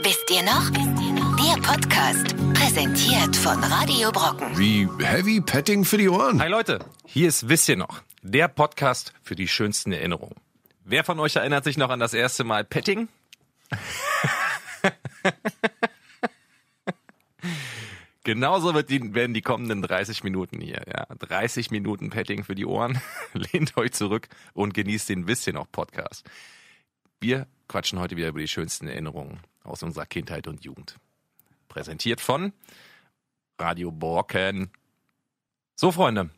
Wisst ihr noch? Der Podcast, präsentiert von Radio Brocken. Wie Heavy Petting für die Ohren. Hi Leute, hier ist Wisst ihr noch? Der Podcast für die schönsten Erinnerungen. Wer von euch erinnert sich noch an das erste Mal Petting? Genauso wird die, werden die kommenden 30 Minuten hier. Ja. 30 Minuten Petting für die Ohren. Lehnt euch zurück und genießt den Wisst ihr noch Podcast. Wir quatschen heute wieder über die schönsten Erinnerungen aus unserer Kindheit und Jugend. Präsentiert von Radio Borken. So, Freunde,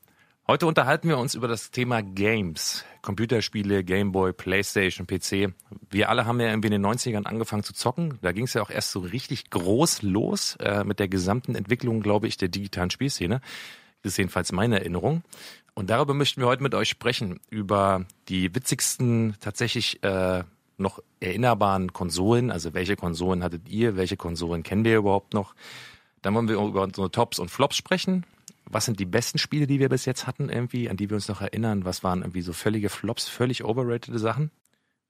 heute unterhalten wir uns über das Thema Games. Computerspiele, Gameboy, Playstation, PC. Wir alle haben ja irgendwie in den 90ern angefangen zu zocken. Da ging es ja auch erst so richtig groß los äh, mit der gesamten Entwicklung, glaube ich, der digitalen Spielszene. Das ist jedenfalls meine Erinnerung. Und darüber möchten wir heute mit euch sprechen, über die witzigsten tatsächlich äh, noch erinnerbaren Konsolen. Also welche Konsolen hattet ihr, welche Konsolen kennen wir überhaupt noch? Dann wollen wir über unsere Tops und Flops sprechen. Was sind die besten Spiele, die wir bis jetzt hatten, irgendwie, an die wir uns noch erinnern? Was waren irgendwie so völlige Flops, völlig overrated Sachen?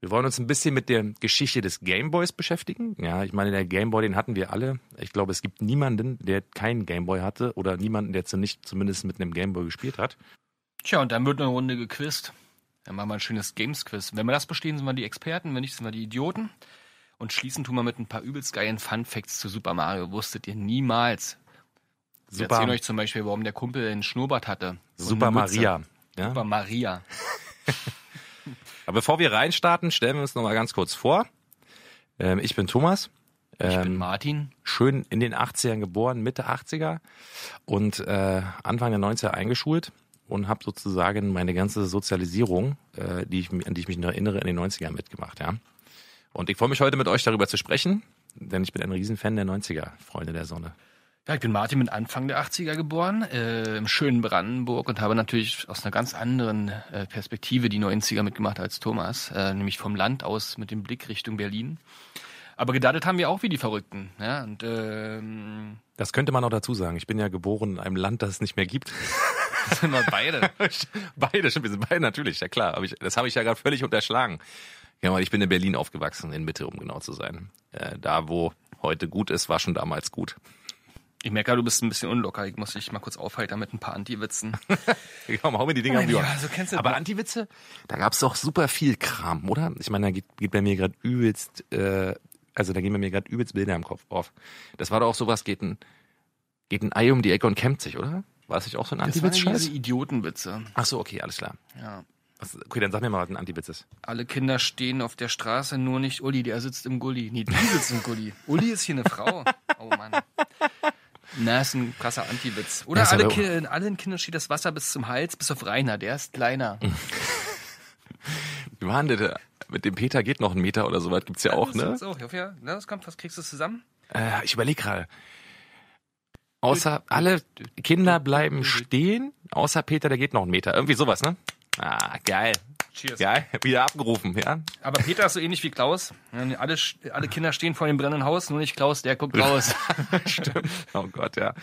Wir wollen uns ein bisschen mit der Geschichte des Gameboys beschäftigen. Ja, ich meine, der Gameboy, den hatten wir alle. Ich glaube, es gibt niemanden, der keinen Gameboy hatte oder niemanden, der nicht zumindest mit einem Gameboy gespielt hat. Tja, und dann wird eine Runde gequizt. Dann machen wir ein schönes Games-Quiz. Wenn wir das bestehen, sind wir die Experten, wenn nicht, sind wir die Idioten. Und schließen tun wir mit ein paar übelst geilen Fun-Facts zu Super Mario. Wusstet ihr niemals. Wir Super, erzählen euch zum Beispiel, warum der Kumpel einen Schnurrbart hatte. Super. Maria. Ja? Super Maria. Aber bevor wir reinstarten, stellen wir uns noch mal ganz kurz vor. Ähm, ich bin Thomas. Ich bin Ähm, Martin. schön in den 80ern geboren, Mitte 80er und äh, Anfang der 90er eingeschult und habe sozusagen meine ganze Sozialisierung, äh, die ich, an die ich mich noch erinnere, in den 90ern mitgemacht. Ja. Und ich freue mich heute mit euch darüber zu sprechen, denn ich bin ein Riesenfan der 90er, Freunde der Sonne. Ja, ich bin Martin mit Anfang der 80er geboren, äh, im schönen Brandenburg und habe natürlich aus einer ganz anderen äh, Perspektive die 90er mitgemacht als Thomas, äh, nämlich vom Land aus mit dem Blick Richtung Berlin. Aber gedaddelt haben wir auch wie die Verrückten. Ja, und ähm, Das könnte man auch dazu sagen. Ich bin ja geboren in einem Land, das es nicht mehr gibt. das sind wir beide. beide, schon, wir sind beide natürlich, ja klar. Aber ich, das habe ich ja gerade völlig unterschlagen. Ja, weil ich bin in Berlin aufgewachsen, in Mitte, um genau zu sein. Äh, da, wo heute gut ist, war schon damals gut. Ich merke, du bist ein bisschen unlocker. Ich muss dich mal kurz aufhalten mit ein paar Anti-Witzen. Komm, hau mir die Dinger um die Ohren. Ja, so kennst du Aber. Anti-Witze, da gab's doch super viel Kram, oder? Ich meine, da geht, geht bei mir gerade übelst, äh, also da gehen bei mir gerade übelst Bilder im Kopf auf. Das war doch auch sowas, geht ein, geht ein Ei um die Ecke und kämmt sich, oder? War das nicht auch so ein Das waren Anti-Witz-Scheiß? Idiotenwitze. Ach so, okay, alles klar. Ja. Was, okay, dann sag mir mal, was ein Anti-Witz ist. Alle Kinder stehen auf der Straße, nur nicht Uli, der sitzt im Gully. Nee, die sitzt im Gully. Uli ist hier eine Frau. Oh Mann. Na, ist ein krasser Anti-Witz. Oder alle Ki in allen Kindern steht das Wasser bis zum Hals, bis auf Rainer, der ist kleiner. Wie war denn der? Mit dem Peter geht noch ein Meter oder so weit gibt's ja auch, Das ne? gibt's auch. Ich hoffe ja, na, das kommt, was kriegst du zusammen? Äh, ich überlege gerade. Außer alle Kinder bleiben stehen, außer Peter, der geht noch einen Meter. Irgendwie sowas, ne? Ah, geil. Cheers. Geil. Wieder abgerufen, ja? Aber Peter ist so ähnlich wie Klaus. Ja, Alle, alle Kinder stehen vor dem brennenden Haus, nur nicht Klaus, der guckt raus. Stimmt. Oh Gott, ja.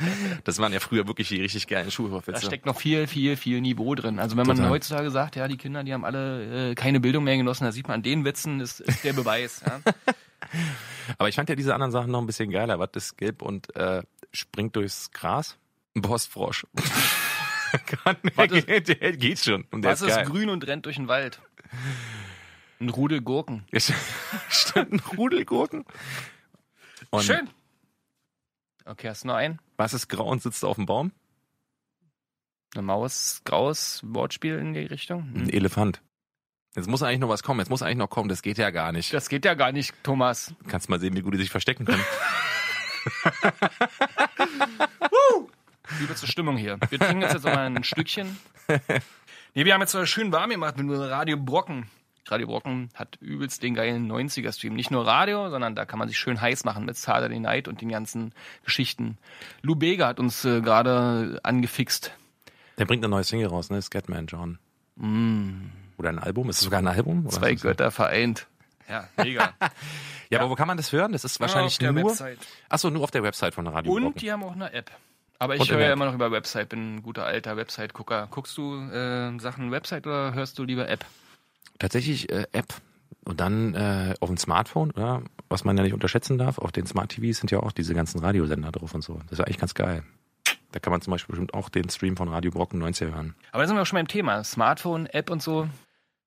Das waren ja früher wirklich die richtig geilen Da Schulhofwitze. steckt noch viel, viel, viel Niveau drin. Also wenn man Total. heutzutage sagt, ja, die Kinder, die haben alle äh, keine Bildung mehr genossen, da sieht man an den Witzen, ist, ist der Beweis. Ja. Aber ich fand ja diese anderen Sachen noch ein bisschen geiler. Was ist gelb und äh, springt durchs Gras? Ein Postfrosch. Kann, Was ist- der, der geht schon. Und Was ist ist grün und rennt durch den Wald? Ein Rudel Gurken. Stimmt, ein Rudel Gurken. Und Schön. Okay, hast du noch einen? Was ist grau und sitzt auf dem Baum? Eine Maus, graues Wortspiel in die Richtung? Ein Hm. Elefant. Jetzt muss eigentlich noch was kommen. Jetzt muss eigentlich noch kommen. Das geht ja gar nicht. Das geht ja gar nicht, Thomas. Kannst mal sehen, wie gut die sich verstecken können. Übelste Stimmung hier. Wir trinken jetzt, jetzt noch mal ein Stückchen. Nee, wir haben jetzt schön warm gemacht mit Radio Brocken. Radio Brocken hat übelst den geilen 90er-Stream. Nicht nur Radio, sondern da kann man sich schön heiß machen mit Saturday Night und den ganzen Geschichten. Lou Bega hat uns äh, gerade angefixt. Der bringt eine neue Single raus, ne? Scatman John. Oder ein Album? Ist es sogar ein Album? Mm. Zwei? Götter vereint. Ja, mega. Ja, aber wo kann man das hören? Das ist wahrscheinlich auf der nur. Website. Achso, nur auf der Website von Radio Und Brocken. die haben auch eine App. Aber ich höre ja immer noch über Website, bin ein guter alter Website-Gucker. Guckst du äh, Sachen Website oder hörst du lieber App? Tatsächlich äh, App. Und dann äh, auf dem Smartphone, oder? was man ja nicht unterschätzen darf, auf den Smart TVs sind ja auch diese ganzen Radiosender drauf und so. Das ist ja eigentlich ganz geil. Da kann man zum Beispiel bestimmt auch den Stream von Radio Brocken 90 hören. Aber da sind wir auch schon beim Thema. Smartphone, App und so.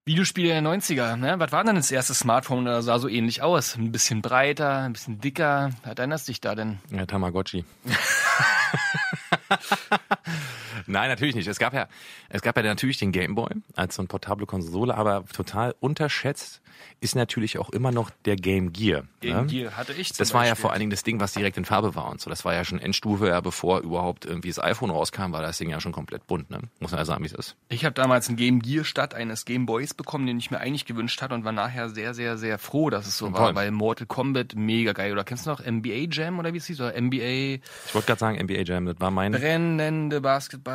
Videospiele der 90er, ne? Was war denn das erste Smartphone? Das sah so ähnlich aus. Ein bisschen breiter, ein bisschen dicker. Was erinnerst dich da denn? Ja, Tamagotchi. ハハハハ。Nein, natürlich nicht. Es gab ja, es gab ja natürlich den Game Boy als so eine portable Konsole, aber total unterschätzt ist natürlich auch immer noch der Game Gear. Game ne? Gear hatte ich zum Das war ja Beispiel. vor allen Dingen das Ding, was direkt in Farbe war und so. Das war ja schon Endstufe, ja, bevor überhaupt irgendwie das iPhone rauskam, war das Ding ja schon komplett bunt, ne? Muss man ja sagen, wie es ist. Ich habe damals ein Game Gear statt eines Game Boys bekommen, den ich mir eigentlich gewünscht hatte und war nachher sehr, sehr, sehr froh, dass es so war, Toll. weil Mortal Kombat mega geil. Oder kennst du noch NBA Jam oder wie es hieß? Oder NBA Ich wollte gerade sagen, NBA Jam, das war mein brennende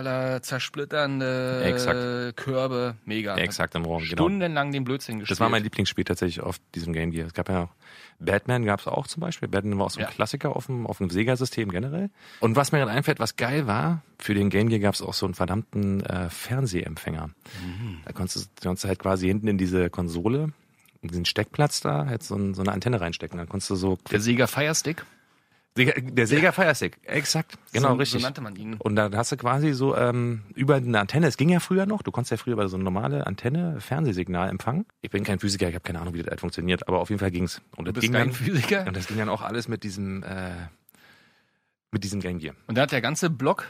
Basketballer, zersplitternde Exakt. Körbe, mega. exakt im Raum, genau. Stundenlang den Blödsinn gespielt. Das war mein Lieblingsspiel tatsächlich auf diesem Game Gear. Es gab ja auch Batman gab es auch zum Beispiel. Batman war auch so ein Ja. Klassiker auf dem, auf dem Sega-System generell. Und was mir gerade einfällt, was geil war, für den Game Gear gab es auch so einen verdammten äh, Fernsehempfänger. Mhm. Da konntest du, konntest du halt quasi hinten in diese Konsole, in diesen Steckplatz da, halt so, ein, so eine Antenne reinstecken. Dann konntest du so Der Sega Firestick. Der Sega Fire Stick, exakt, genau so, richtig. So nannte man ihn. Und da hast du quasi so ähm, über eine Antenne, es ging ja früher noch, du konntest ja früher über so eine normale Antenne Fernsehsignal empfangen. Ich bin kein Physiker, ich habe keine Ahnung, wie das funktioniert, aber auf jeden Fall ging's. Und Du das bist ging kein dann, Physiker. und das ging dann auch alles mit diesem äh, mit diesem Game Gear. Und da hat der ganze Block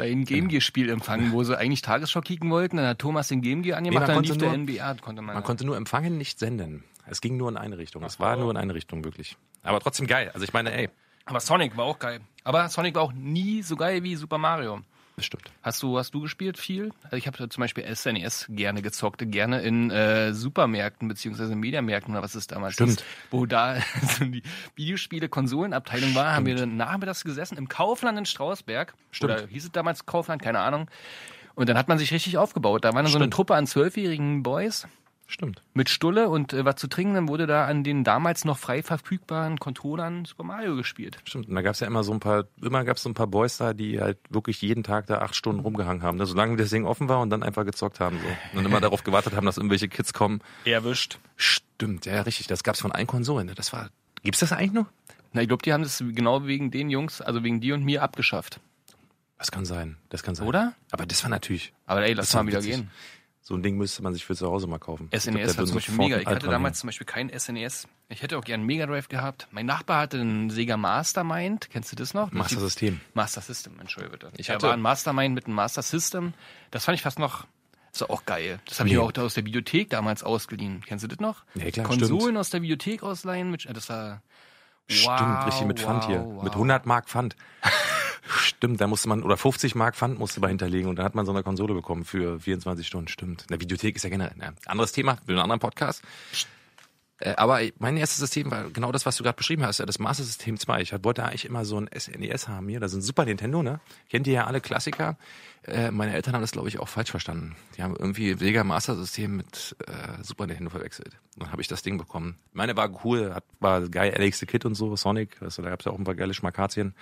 dein Game Gear Spiel empfangen, wo sie eigentlich Tagesschau kicken wollten. Dann hat Thomas den Game Gear angemacht, man dann konnte lief der nur- NBA, konnte man. Man konnte nur empfangen, nicht senden. Es ging nur in eine Richtung. Es war nur in eine Richtung wirklich. Aber trotzdem geil. Also ich meine, ey, Aber Sonic war auch geil. Aber Sonic war auch nie so geil wie Super Mario. Das stimmt. Hast du, hast du gespielt viel? Also ich habe zum Beispiel SNES gerne gezockt, gerne in äh, Supermärkten beziehungsweise Mediamärkten oder was es damals Stimmt. hieß, wo da so die Videospiele-Konsolenabteilung war, haben wir dann nachmittags gesessen im Kaufland in Strausberg. Stimmt. Oder hieß es damals Kaufland, keine Ahnung. Und dann hat man sich richtig aufgebaut. Da war dann so eine Stimmt. Truppe an zwölfjährigen Boys Stimmt. mit Stulle und äh, was zu trinken. Dann wurde da an den damals noch frei verfügbaren Controllern Super Mario gespielt. Stimmt. Und da gab's ja immer so ein paar, immer gab's so ein paar Boys da, die halt wirklich jeden Tag da acht Stunden rumgehangen haben. Ne? Solange das Ding offen war und dann einfach gezockt haben. So. Und immer darauf gewartet haben, dass irgendwelche Kids kommen. Erwischt. Stimmt, ja, richtig. Das gab's von allen Konsolen. Ne? Das war. Gibt's das eigentlich noch? Na, ich glaube, die haben das genau wegen den Jungs, also wegen dir und mir abgeschafft. Das kann sein. Das kann sein. Oder? Aber das war natürlich. Aber ey, lass mal wieder witzig. gehen. So ein Ding müsste man sich für zu Hause mal kaufen. SNES war würden zum Beispiel mega. Ich hatte damals zum Beispiel kein SNES. Ich hätte auch gern einen Mega Drive gehabt. Mein Nachbar hatte einen Sega Mastermind. Kennst du das noch? Master System. Master System, entschuldige bitte. Ich hatte- war ein Mastermind mit einem Master System. Das fand ich fast noch, das war auch geil. Das habe ich mir auch aus der Videothek damals ausgeliehen. Kennst du das noch? Ja, klar, Konsolen stimmt. aus der Videothek ausleihen. Mit, das war Stimmt, richtig mit Pfand hier. wow, Mit wow. 100 Mark Pfand. Stimmt, da musste man, oder 50 Mark Pfand musste man hinterlegen und dann hat man so eine Konsole bekommen für 24 Stunden. Stimmt. In der Videothek ist ja generell, ne, anderes Thema, für einen anderen Podcast. Äh, Aber mein erstes System war genau das, was du gerade beschrieben hast, das Master System 2. Ich wollte eigentlich immer so ein SNES haben hier. Das ein Super Nintendo, ne? Kennt ihr ja alle Klassiker. Äh, meine Eltern haben das, glaube ich, auch falsch verstanden. Die haben irgendwie Sega Master System mit äh, Super Nintendo verwechselt. Dann habe ich das Ding bekommen. Meine war cool, hat, war geil, Alex the Kid und so, Sonic. Also, da gab's ja auch ein paar geile Schmakazien.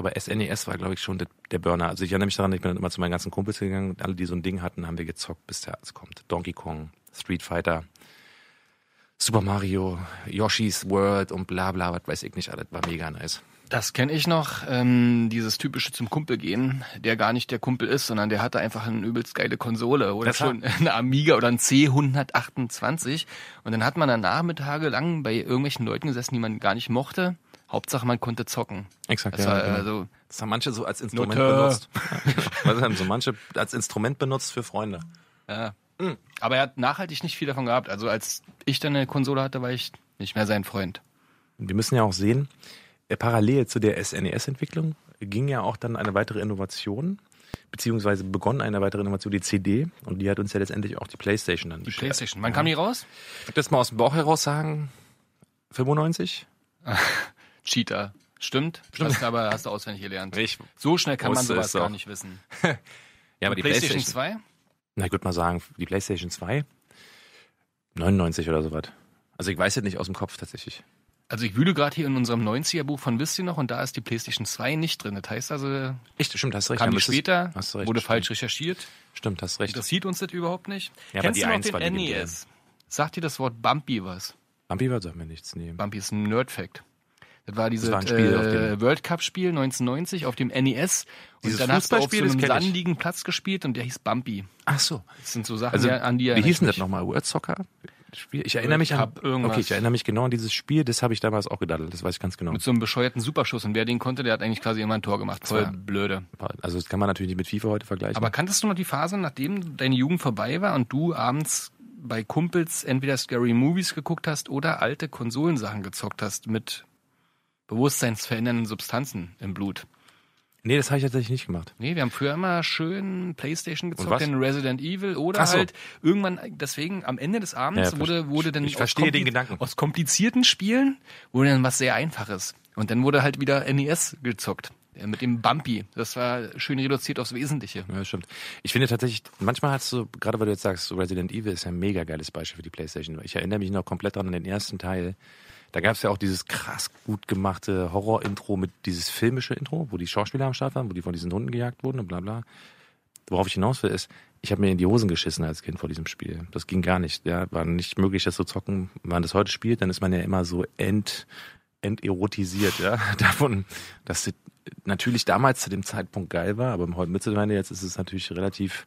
Aber SNES war, glaube ich, schon der, Burner. Also ich erinnere mich daran, ich bin dann immer zu meinen ganzen Kumpels gegangen und alle, die so ein Ding hatten, haben wir gezockt, bis der Arzt kommt. Donkey Kong, Street Fighter, Super Mario, Yoshi's World und bla bla, was weiß ich nicht, alles war mega nice. Das kenne ich noch, ähm, dieses typische zum Kumpel gehen, der gar nicht der Kumpel ist, sondern der hatte einfach eine übelst geile Konsole oder Das schon eine Amiga oder ein C128 und dann hat man dann Nachmittage lang bei irgendwelchen Leuten gesessen, die man gar nicht mochte. Hauptsache man konnte zocken. Exakt, Das ja, war ja. also Das haben manche so als Instrument Note. benutzt. Was haben so manche als Instrument benutzt für Freunde. ja. Aber er hat nachhaltig nicht viel davon gehabt. Also als ich dann eine Konsole hatte, war ich nicht mehr sein Freund. Und wir müssen ja auch sehen, äh, parallel zu der SNES-Entwicklung ging ja auch dann eine weitere Innovation, beziehungsweise begonnen eine weitere Innovation, die CD, und die hat uns ja letztendlich auch die Playstation dann Die Playstation. Wann kam die raus? Ich würde das mal aus dem Bauch heraus sagen, 95? Cheater. Stimmt. Hast, aber hast du auswendig gelernt. Ich, So schnell kann man sowas gar nicht wissen. ja, aber die PlayStation Playstation, 2? na ich würde mal sagen, die Playstation 2, 99 oder sowas. Also ich weiß jetzt nicht aus dem Kopf tatsächlich. Also ich wühle gerade hier in unserem 90er-Buch von Wisst ihr noch und da ist die PlayStation 2 nicht drin. Das heißt also, Echt, stimmt, hast recht. kam die später, hast du recht, wurde stimmt. falsch recherchiert. Stimmt, hast recht. Interessiert uns das überhaupt nicht. Ja, aber Kennst die du noch eins war den legendär. NES? Sagt dir das Wort Bumpy was? Bumpy war, sagt mir nichts, nee. Bumpy ist ein Nerd-Fact. Das war dieses war Spiel äh, World Cup-Spiel 1990 auf dem NES. Und Dieses dann hast du auf so Fußballspiel, einem sandigen Platz gespielt und der hieß Bumpy. Ach so. Das sind so Sachen, Also, ja, an die wie hieß denn das nochmal? Word Soccer? Spiel? Ich erinnere mich an, Cup, irgendwas. okay, ich erinnere mich genau an dieses Spiel, das habe ich damals auch gedaddelt, das weiß ich ganz genau. Mit so einem bescheuerten Superschuss. Und wer den konnte, der hat eigentlich quasi immer ein Tor gemacht. Voll war- blöde. Also das kann man natürlich nicht mit FIFA heute vergleichen. Aber kanntest du noch die Phase, nachdem deine Jugend vorbei war und du abends bei Kumpels entweder Scary Movies geguckt hast oder alte Konsolensachen gezockt hast mit bewusstseinsverändernden Substanzen im Blut? nee, das habe ich tatsächlich nicht gemacht. Nee, wir haben früher immer schön Playstation gezockt, dann Resident Evil oder so. halt irgendwann, deswegen am Ende des Abends Ja, wurde, wurde dann ich aus verstehe den kompli- Gedanken. aus komplizierten Spielen wurde dann was sehr Einfaches. Und dann wurde halt wieder NES gezockt. äh, Mit dem Bumpy. Das war schön reduziert aufs Wesentliche. Ja, stimmt. Ich finde tatsächlich, manchmal hast du, gerade weil du jetzt sagst, Resident Evil ist ja ein mega geiles Beispiel für die Playstation. Ich erinnere mich noch komplett dran an den ersten Teil. Da gab es ja auch dieses krass gut gemachte Horror-Intro mit dieses filmische Intro, wo die Schauspieler am Start waren, wo die von diesen Hunden gejagt wurden und bla bla. Worauf ich hinaus will, ist, ich habe mir in die Hosen geschissen als Kind vor diesem Spiel. Das ging gar nicht. Ja, war nicht möglich, das zu zocken. Wenn man das heute spielt, dann ist man ja immer so ent, enterotisiert, ja, davon, dass es natürlich damals zu dem Zeitpunkt geil war, aber heute mittlerweile jetzt ist es natürlich relativ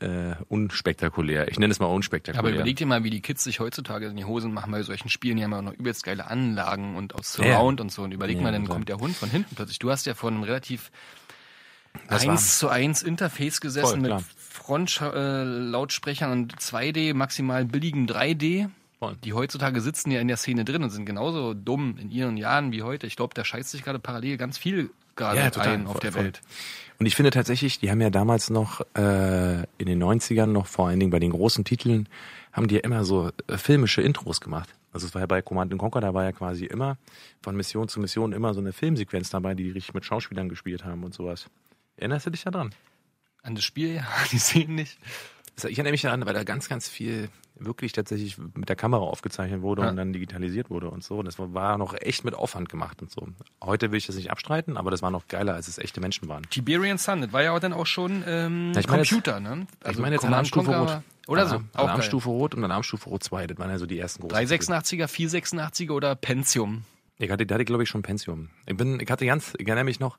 äh, unspektakulär. Ich nenne es mal unspektakulär. Aber überleg dir mal, wie die Kids sich heutzutage in die Hosen machen bei solchen Spielen. Die haben ja auch noch übelst geile Anlagen und aus Ja, ja. Surround und so. Und überleg Ja, mal, dann klar. kommt der Hund von hinten plötzlich. Du hast ja vor einem relativ Das war- eins zu eins Interface gesessen Voll, mit. Frontlautsprechern und 2D, maximal billigen 3D. Voll. Die heutzutage sitzen ja in der Szene drin und sind genauso dumm in ihren Jahren wie heute. Ich glaube, da scheißt sich gerade parallel ganz viel gerade Ja, ein auf der. Welt. Und ich finde tatsächlich, die haben ja damals noch äh, in den 90ern noch vor allen Dingen bei den großen Titeln, haben die ja immer so äh, filmische Intros gemacht. Also es war ja bei Command Conquer, da war ja quasi immer von Mission zu Mission immer so eine Filmsequenz dabei, die richtig mit Schauspielern gespielt haben und sowas. Erinnerst du dich daran? An das Spiel, ja, die sehen nicht. Also Ich erinnere mich daran, weil da ganz, ganz viel wirklich tatsächlich mit der Kamera aufgezeichnet wurde Ja. und dann digitalisiert wurde und so. Und das war noch echt mit Aufwand gemacht und so. Heute will ich das nicht abstreiten, aber das war noch geiler, als es echte Menschen waren. Tiberian Sun, das war ja auch dann auch schon ähm, Ja, ich meine jetzt- Computer, ne? ich meine jetzt Command Alarmstufe Conquer Rot. Oder so, Alarm- auch geil. Alarmstufe Rot und Alarmstufe Rot 2, das waren ja so die ersten großen. 386er, 486er oder Pentium. Ich hatte, da hatte ich glaube ich schon Pentium. Ich bin, ich hatte ganz, ich erinnere mich noch,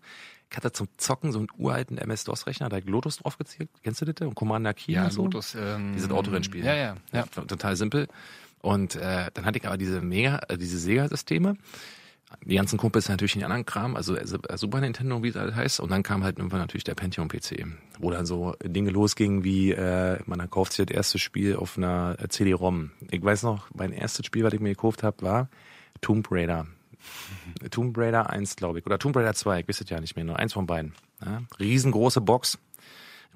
ich hatte zum Zocken so einen uralten MS-DOS-Rechner, da ich Lotus drauf gezielt. Kennst du das? Und Commander Key Ja, so? Lotus. Ähm, Dieses Autorennspiel. Ja, ja, ja. Total simpel. Und äh, dann hatte ich aber diese Mega, äh, diese Sega-Systeme. Die ganzen Kumpels natürlich den anderen Kram, also äh, Super Nintendo, wie es halt heißt. Und dann kam halt irgendwann natürlich der Pentium-PC, wo dann so Dinge losgingen wie, äh, man kauft sich das erste Spiel auf einer äh, CD-ROM. Ich weiß noch, mein erstes Spiel, was ich mir gekauft habe, war Tomb Raider. Tomb Raider 1, glaube ich. Oder Tomb Raider 2, ich weiß es ja nicht mehr, nur eins von beiden. Ja? Riesengroße Box,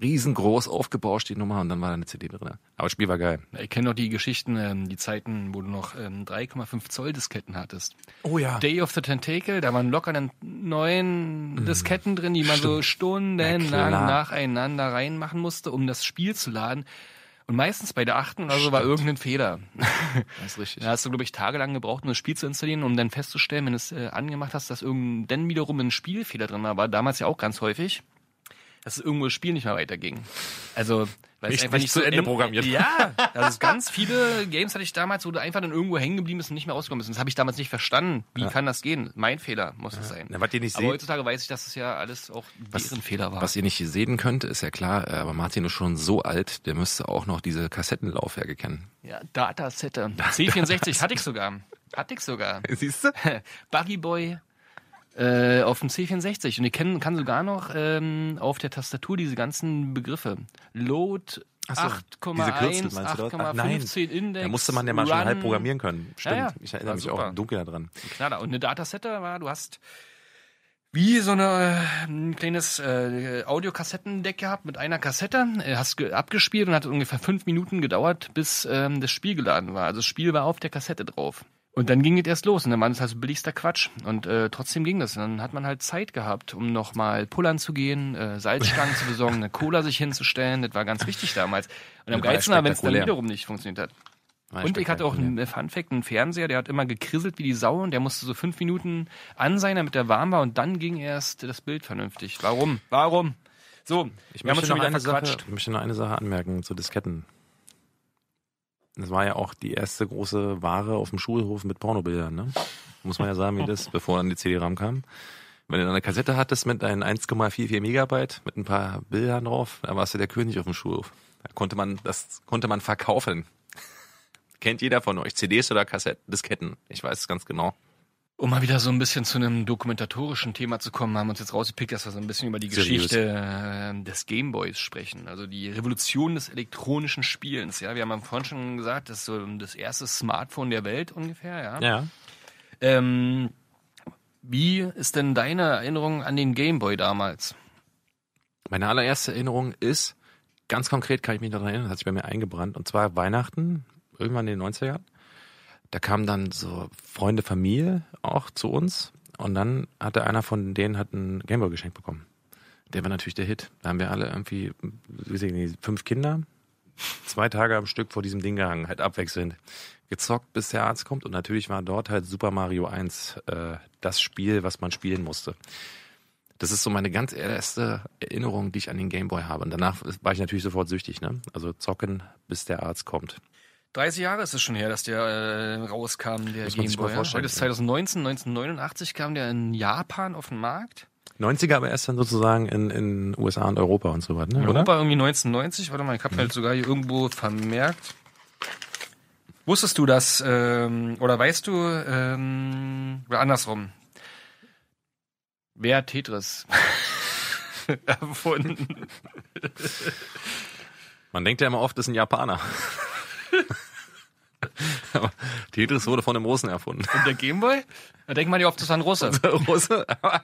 riesengroß aufgebauscht die Nummer und dann war da eine CD drin. Aber das Spiel war geil. Ich kenne noch die Geschichten, ähm, die Zeiten, wo du noch ähm, 3,5 Zoll Disketten hattest. Oh ja. Day of the Tentacle, da waren locker dann neun Disketten drin, die man so stundenlang Mhm. nacheinander reinmachen musste, um das Spiel zu laden. Und meistens bei der achten oder so war irgendein Fehler. Das ist richtig. Da hast du, glaube ich, tagelang gebraucht, um das Spiel zu installieren, um dann festzustellen, wenn du es äh, angemacht hast, dass irgendein, dann wiederum ein Spielfehler drin war. War damals ja auch ganz häufig, dass irgendwo das Spiel nicht mehr weiterging. Also, weil es Nicht- einfach nicht nicht zu so Ende en- programmiert. Ja, also es ganz viele Games hatte ich damals, wo du einfach dann irgendwo hängen geblieben bist und nicht mehr rausgekommen bist. Das habe ich damals nicht verstanden. Wie kann das gehen? Mein Fehler muss es sein. Na, was ihr nicht Aber seht- heutzutage weiß ich, dass es ja alles auch deren Fehler war. Was ihr nicht sehen könnt, ist ja klar, äh, aber Martin ist schon so alt, der müsste auch noch diese Kassettenlaufwerke kennen. Ja, Datasette. C64 hatte ich sogar. Hatte ich sogar. Siehst du? Buggy Boy äh, auf dem C64. Und ich kenn, kann sogar noch ähm, auf der Tastatur diese ganzen Begriffe. Load so, diese Kürzel 8,1, meinst du das? Ach, nein. 8,15 Index. Da musste man ja mal schon halb programmieren können. Stimmt. Ja, ja. Ich erinnere mich super. auch dunkel daran. Knaller. Und eine Datasette war, du hast wie so eine, äh, ein kleines äh, Audiokassettendeck gehabt mit einer Kassette, äh, hast ge- abgespielt und hat ungefähr fünf Minuten gedauert, bis ähm, das Spiel geladen war. Also das Spiel war auf der Kassette drauf. Und dann ging es erst los und dann war das halt so billigster Quatsch. Und äh, trotzdem ging das. Und dann hat man halt Zeit gehabt, um nochmal pullern zu gehen, äh, Salzstangen zu besorgen, eine Cola sich hinzustellen. Das war ganz wichtig damals. Und am geilsten war, wenn es dann wiederum nicht funktioniert hat. War Und ich hatte auch einen Funfact, einen Fernseher, der hat immer gekrisselt wie die Sau und der musste so fünf Minuten an sein, damit er warm war und dann ging erst das Bild vernünftig. Warum? Warum? So, Ich möchte, noch eine Sache, ich möchte noch eine Sache anmerken zu Disketten. Das war ja auch die erste große Ware auf dem Schulhof mit Pornobildern, ne? Muss man ja sagen, wie das, bevor dann die CD-RAM kam. Wenn du dann eine Kassette hattest mit deinen 1,44 Megabyte, mit ein paar Bildern drauf, da warst du der König auf dem Schulhof. Da konnte man, das konnte man verkaufen. Kennt jeder von euch. CDs oder Kassetten, Disketten. Ich weiß es ganz genau. Um mal wieder so ein bisschen zu einem dokumentatorischen Thema zu kommen, haben wir uns jetzt rausgepickt, dass wir so ein bisschen über die Seriös. Geschichte äh, des Gameboys sprechen. Also die Revolution des elektronischen Spielens. Ja, wir haben vorhin schon gesagt, das ist so das erste Smartphone der Welt ungefähr. Ja. Ja. Ähm, wie ist denn deine Erinnerung an den Gameboy damals? Meine allererste Erinnerung ist, ganz konkret kann ich mich daran erinnern, hat sich bei mir eingebrannt, und zwar Weihnachten, irgendwann in den 90er Jahren. Da kamen dann so Freunde, Familie auch zu uns und dann hatte einer von denen hat einen Gameboy geschenkt bekommen. Der war natürlich der Hit. Da haben wir alle irgendwie, wie nicht, fünf Kinder, zwei Tage am Stück vor diesem Ding gehangen, halt abwechselnd. Gezockt, bis der Arzt kommt und natürlich war dort halt Super Mario 1 äh, das Spiel, was man spielen musste. Das ist so meine ganz erste Erinnerung, die ich an den Gameboy habe. Und danach war ich natürlich sofort süchtig, ne? Also zocken, bis der Arzt kommt. 30 Jahre ist es schon her, dass der äh, rauskam, der Muss man sich mal Gameboy. Ja? vorstellen, Heute ist 2019, 1989 kam der in Japan auf den Markt. 90er aber erst dann sozusagen in, in USA und Europa und so weiter, ne? In? Europa irgendwie 1990. Warte mal, ich habe halt sogar hier irgendwo vermerkt. Wusstest du das, ähm, oder weißt du, ähm, oder andersrum, wer hat Tetris erfunden? Man denkt ja immer oft, das ist ein Japaner. Aber Tetris wurde von einem Russen erfunden. Und der Gameboy? Da denkt man ja oft, das war ein Russe. Der Russe, aber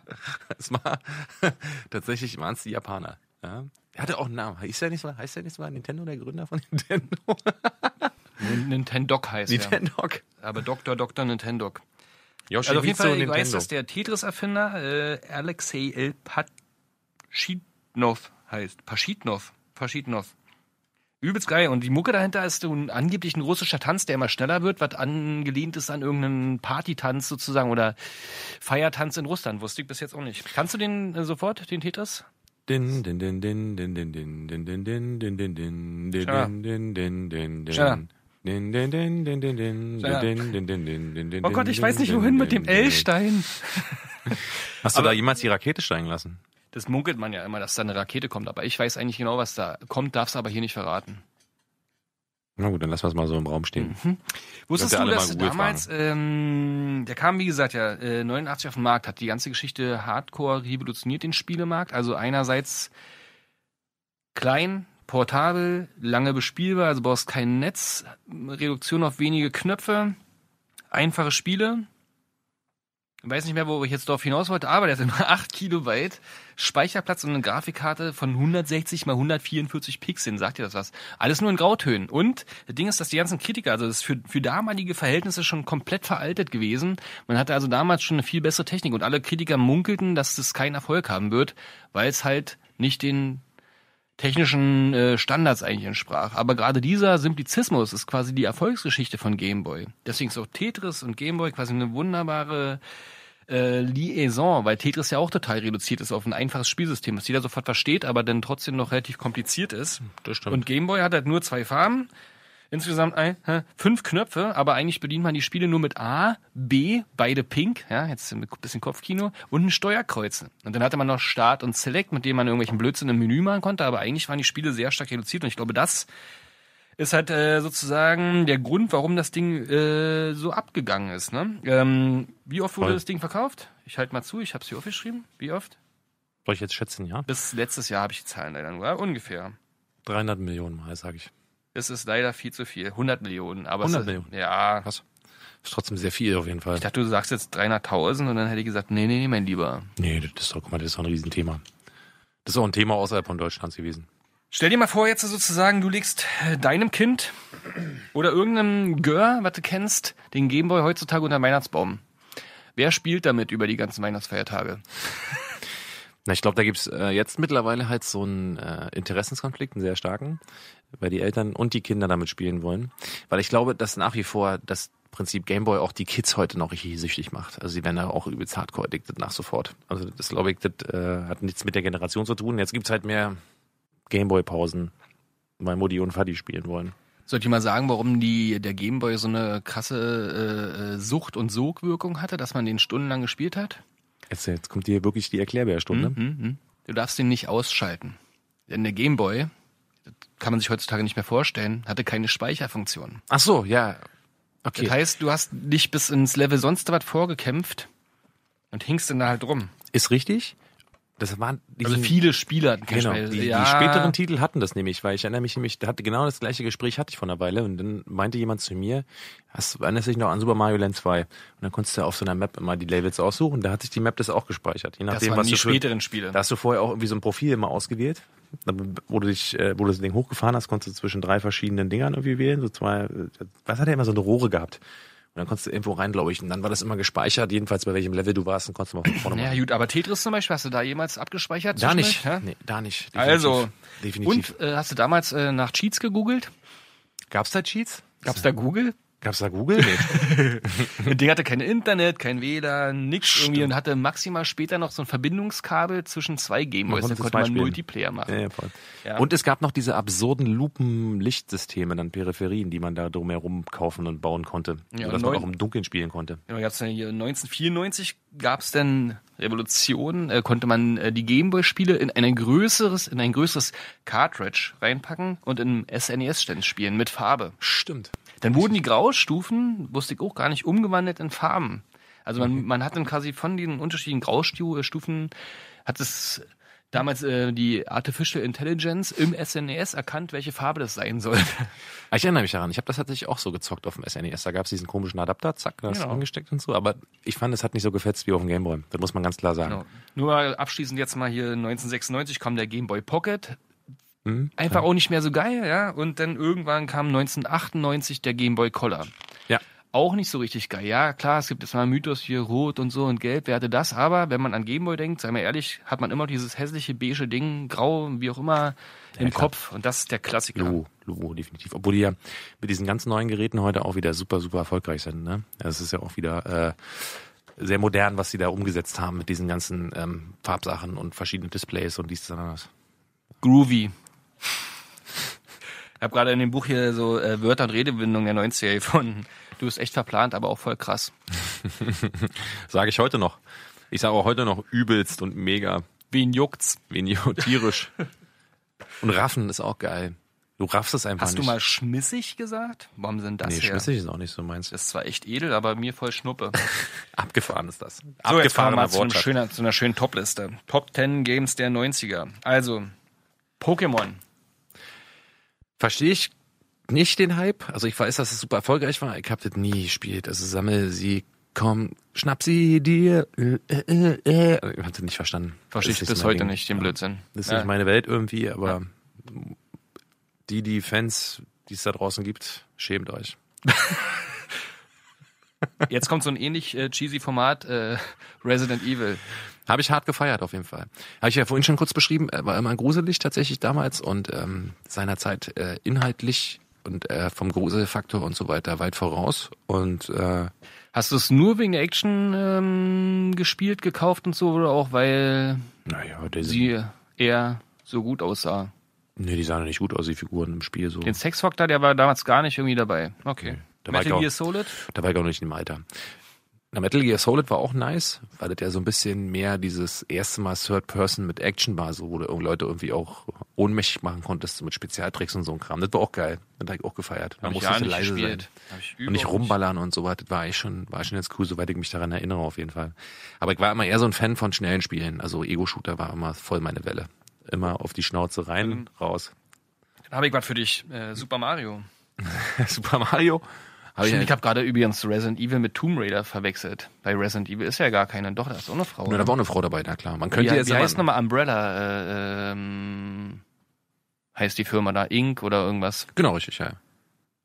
es war tatsächlich waren es die Japaner. Ja. Er hatte auch einen Namen. Heißt der nicht mal, heißt der nicht mal Nintendo, der Gründer von Nintendo? Nintendoc heißt er. Nintendo. Aber Dr. Dr. Nintendoc. Yoshi Also auf jeden Fall, ich Nintendo. weiß, dass der Tetris-Erfinder äh, Alexei L. Pashitnov heißt. Pashitnov. Pashitnov. Übelst geil. Und die Mucke dahinter ist ein, angeblich ein russischer Tanz, der immer schneller wird, was angelehnt ist an irgendeinen Partytanz sozusagen oder Feiertanz in Russland. Wusste ich bis jetzt auch nicht. Kannst du den äh, sofort, den Tetris? Din, din, din, din, din, din, din, din, din, din, din, din, din, din, din, din, din, din, Schneller. din. Din, din, din, din, din, din, Schneller. din, din, din, din, din, din, Oh Gott, ich din, weiß nicht din, wohin mit din, dem din, din. L-Stein. Hast du da jemals die Rakete steigen lassen? Das munkelt man ja immer, dass da eine Rakete kommt. Aber ich weiß eigentlich genau, was da kommt, darf's aber hier nicht verraten. Na gut, dann lassen wir es mal so im Raum stehen. Wusstest wir du, dass damals, ähm, der kam wie gesagt ja äh, 89 auf den Markt, hat die ganze Geschichte Hardcore revolutioniert den Spielemarkt. Also einerseits klein, portabel, lange bespielbar, also brauchst kein Netz, Reduktion auf wenige Knöpfe, einfache Spiele. Ich weiß nicht mehr, wo ich jetzt darauf hinaus wollte, aber der hat immer 8 Kilobyte Speicherplatz und eine Grafikkarte von 160 mal 144 Pixeln. Sagt ihr das was? Alles nur in Grautönen. Und das Ding ist, dass die ganzen Kritiker, also das ist für, für damalige Verhältnisse schon komplett veraltet gewesen. Man hatte also damals schon eine viel bessere Technik und alle Kritiker munkelten, dass das keinen Erfolg haben wird, weil es halt nicht den technischen äh, Standards eigentlich entsprach. Aber gerade dieser Simplizismus ist quasi die Erfolgsgeschichte von Gameboy. Deswegen ist auch Tetris und Gameboy quasi eine wunderbare äh, Liaison, weil Tetris ja auch total reduziert ist auf ein einfaches Spielsystem, das jeder sofort versteht, aber dann trotzdem noch relativ kompliziert ist. Das stimmt. Und Gameboy hat halt nur zwei Farben, insgesamt ein, hä, fünf Knöpfe, aber eigentlich bedient man die Spiele nur mit A, B, beide pink, ja, jetzt ein bisschen Kopfkino, und ein Steuerkreuz. Und dann hatte man noch Start und Select, mit dem man irgendwelchen Blödsinn im Menü machen konnte, aber eigentlich waren die Spiele sehr stark reduziert und ich glaube, das ist halt äh, sozusagen der Grund, warum das Ding äh, so abgegangen ist. Ne? Ähm, wie oft wurde Voll. das Ding verkauft? Ich halte mal zu, ich habe es hier aufgeschrieben. Wie oft? Soll ich jetzt schätzen, ja? Bis letztes Jahr habe ich die Zahlen leider nur. Ungefähr. 300 Millionen Mal, sage ich. Es ist leider viel zu viel. 100 Millionen. Aber 100 es ist, Millionen. Ja. Krass. Ist trotzdem sehr viel auf jeden Fall. Ich dachte, du sagst jetzt 300.000 und dann hätte ich gesagt, nee, nee, nee, mein Lieber. Nee, das ist doch, guck mal, das ist doch ein Riesenthema. Das ist auch ein Thema außerhalb von Deutschlands gewesen. Stell dir mal vor, jetzt sozusagen, du legst äh, deinem Kind oder irgendeinem Gör, was du kennst, den Gameboy heutzutage unter den Weihnachtsbaum. Wer spielt damit über die ganzen Weihnachtsfeiertage? Na, ich glaube, da gibt's äh, jetzt mittlerweile halt so einen äh, Interessenskonflikt, einen sehr starken, weil die Eltern und die Kinder damit spielen wollen. Weil ich glaube, dass nach wie vor das Prinzip Gameboy auch die Kids heute noch richtig süchtig macht. Also sie werden da auch übelst hardcore addicted nach sofort. Also das glaube ich, das äh, hat nichts mit der Generation zu tun. Jetzt gibt's halt mehr Gameboy-Pausen, weil Mutti und Vati spielen wollen. Soll ich dir mal sagen, warum die, der Gameboy so eine krasse äh, äh, Sucht- und Sogwirkung hatte, dass man den stundenlang gespielt hat? Jetzt, jetzt kommt hier wirklich die Erklärbärstunde. Mhm, mhm. Du darfst den nicht ausschalten. Denn der Gameboy, das kann man sich heutzutage nicht mehr vorstellen, hatte keine Speicherfunktion. Ach so, ja. Okay. Das heißt, du hast dich bis ins Level sonst was vorgekämpft und hingst dann da halt rum. Ist richtig. Das waren Also viele Spieler hatten Genau, die, ja, die späteren Titel hatten das nämlich, weil ich erinnere mich nämlich, da hatte genau das gleiche Gespräch hatte ich vor einer Weile und dann meinte jemand zu mir, hast, erinnerst du dich noch an Super Mario Land 2? Und dann konntest du auf so einer Map immer die Levels aussuchen, da hat sich die Map das auch gespeichert. Je das nachdem, waren was die du späteren Spiele. Da hast du vorher auch irgendwie so ein Profil immer ausgewählt. Wo du dich, äh, wo du das Ding hochgefahren hast, konntest du zwischen drei verschiedenen Dingern irgendwie wählen. So zwei, äh, was hat er immer so eine Rohre gehabt? Und dann konntest du irgendwo rein, glaube ich. Und dann war das immer gespeichert, jedenfalls bei welchem Level du warst, dann konntest du mal von vorne ja, machen. gut, aber Tetris zum Beispiel, hast du da jemals abgespeichert? Da nicht. Ja? Nee, da nicht. Definitiv. Also, definitiv. Und äh, hast du damals äh, nach Cheats gegoogelt? Gab's da Cheats? Gab's da Google? Gab's da Google? Nee. Ding hatte kein Internet, kein WLAN, nix irgendwie und hatte maximal später noch so ein Verbindungskabel zwischen zwei Gameboys. Man Da konnte man spielen. Multiplayer machen. Ja, ja. Und es gab noch diese absurden Lupen-Lichtsysteme, dann Peripherien, die man da drumherum kaufen und bauen konnte. Ja, sodass man auch im Dunkeln spielen konnte. Ja, gab's dann hier 1994 gab's dann Revolution, äh, konnte man äh, die Gameboy-Spiele in ein größeres, in ein größeres Cartridge reinpacken und im SNES-Stand spielen mit Farbe. Stimmt. Dann wurden die Graustufen, wusste ich auch gar nicht, umgewandelt in Farben. Also man, man hat dann quasi von den unterschiedlichen Graustufen, hat es damals äh, die Artificial Intelligence im SNES erkannt, welche Farbe das sein soll. Ah, Ich erinnere mich daran, ich habe das tatsächlich auch so gezockt auf dem SNES. Da gab's diesen komischen Adapter, zack, da du Genau. angesteckt und so. Aber ich fand, es hat nicht so gefetzt wie auf dem Gameboy. Das muss man ganz klar sagen. Genau. Nur abschließend jetzt mal hier 1996 kam der Game Boy Pocket. Hm? Einfach auch nicht mehr so geil, ja. Und dann irgendwann kam 1998 der Game Boy Color. Ja. Auch nicht so richtig geil. Ja, klar, es gibt jetzt mal Mythos hier, rot und so und gelb, wer hatte das? Aber wenn man an Gameboy denkt, sei mal ehrlich, hat man immer dieses hässliche beige Ding, grau, wie auch immer, im klar. Kopf. Und das ist der Klassiker. Logo, Logo, definitiv. Obwohl die ja mit diesen ganz neuen Geräten heute auch wieder super, super erfolgreich sind. Ne? Das ist ja auch wieder äh, sehr modern, was sie da umgesetzt haben mit diesen ganzen ähm, Farbsachen und verschiedenen Displays und dies und das. Groovy. Ich habe gerade in dem Buch hier so äh, Wörter und Redewendungen der 90er gefunden. Du bist echt verplant, aber auch voll krass. Sage ich heute noch. Ich sage auch heute noch übelst und mega. Wen juckt's? Wenig tierisch. und Raffen ist auch geil. Du raffst es einfach Hast nicht. du mal schmissig gesagt? Warum sind das Nee, her? schmissig ist auch nicht so meins. Das ist zwar echt edel, aber mir voll Schnuppe. Abgefahren ist das. So, jetzt kommen wir Abgefahrener mal zu, schöner, zu einer schönen Top-Liste. Top 10 Games der 90er. Also, Pokémon. Verstehe ich nicht den Hype. Also ich weiß, dass es super erfolgreich war. Ich habe das nie gespielt. Also sammel sie, komm, schnapp sie dir. Äh, äh, äh. Ich habe das nicht verstanden. Verstehe ich bis heute Ding. nicht, den Blödsinn. Das ist Ja. nicht meine Welt irgendwie, aber die, die Fans, die es da draußen gibt, schämt euch. Jetzt kommt so ein ähnlich äh, cheesy Format, äh, Resident Evil. Habe ich hart gefeiert auf jeden Fall. Habe ich ja vorhin schon kurz beschrieben, äh, war immer gruselig tatsächlich damals und ähm, seinerzeit äh, inhaltlich und äh, vom Gruselfaktor und so weiter weit voraus. Und äh, Hast du es nur wegen der Action ähm, gespielt, gekauft und so, oder auch weil naja, der sie eher so gut aussah? Nee, die sahen ja nicht gut aus, die Figuren im Spiel so. Den Sexfaktor, der war damals gar nicht irgendwie dabei. Okay. da war ich Metal auch- Gear Solid? Da war ich auch nicht im Alter. Na, Metal Gear Solid war auch nice, weil das ja so ein bisschen mehr dieses erste Mal Third Person mit Action war, so wo du Leute irgendwie auch ohnmächtig machen konntest mit Spezialtricks und so ein Kram. Das war auch geil. Das habe ich auch gefeiert. Man musste nicht leise gespielt. sein. Und nicht rumballern und so weiter. Das war ich schon, war schon jetzt cool, soweit ich mich daran erinnere auf jeden Fall. Aber ich war immer eher so ein Fan von schnellen Spielen. Also Ego-Shooter war immer voll meine Welle. Immer auf die Schnauze rein, Mhm. raus. Dann habe ich was für dich. Äh, Super Mario. Super Mario. Hab ich ich habe gerade übrigens Resident Evil mit Tomb Raider verwechselt. Bei Resident Evil ist ja gar keine. Doch, da ist auch eine Frau. ne? da war auch eine Frau dabei, na klar. Man wie könnte jetzt wie aber- heißt nochmal Umbrella? Äh, ähm, heißt die Firma da Inc. oder irgendwas? Genau, richtig, ja.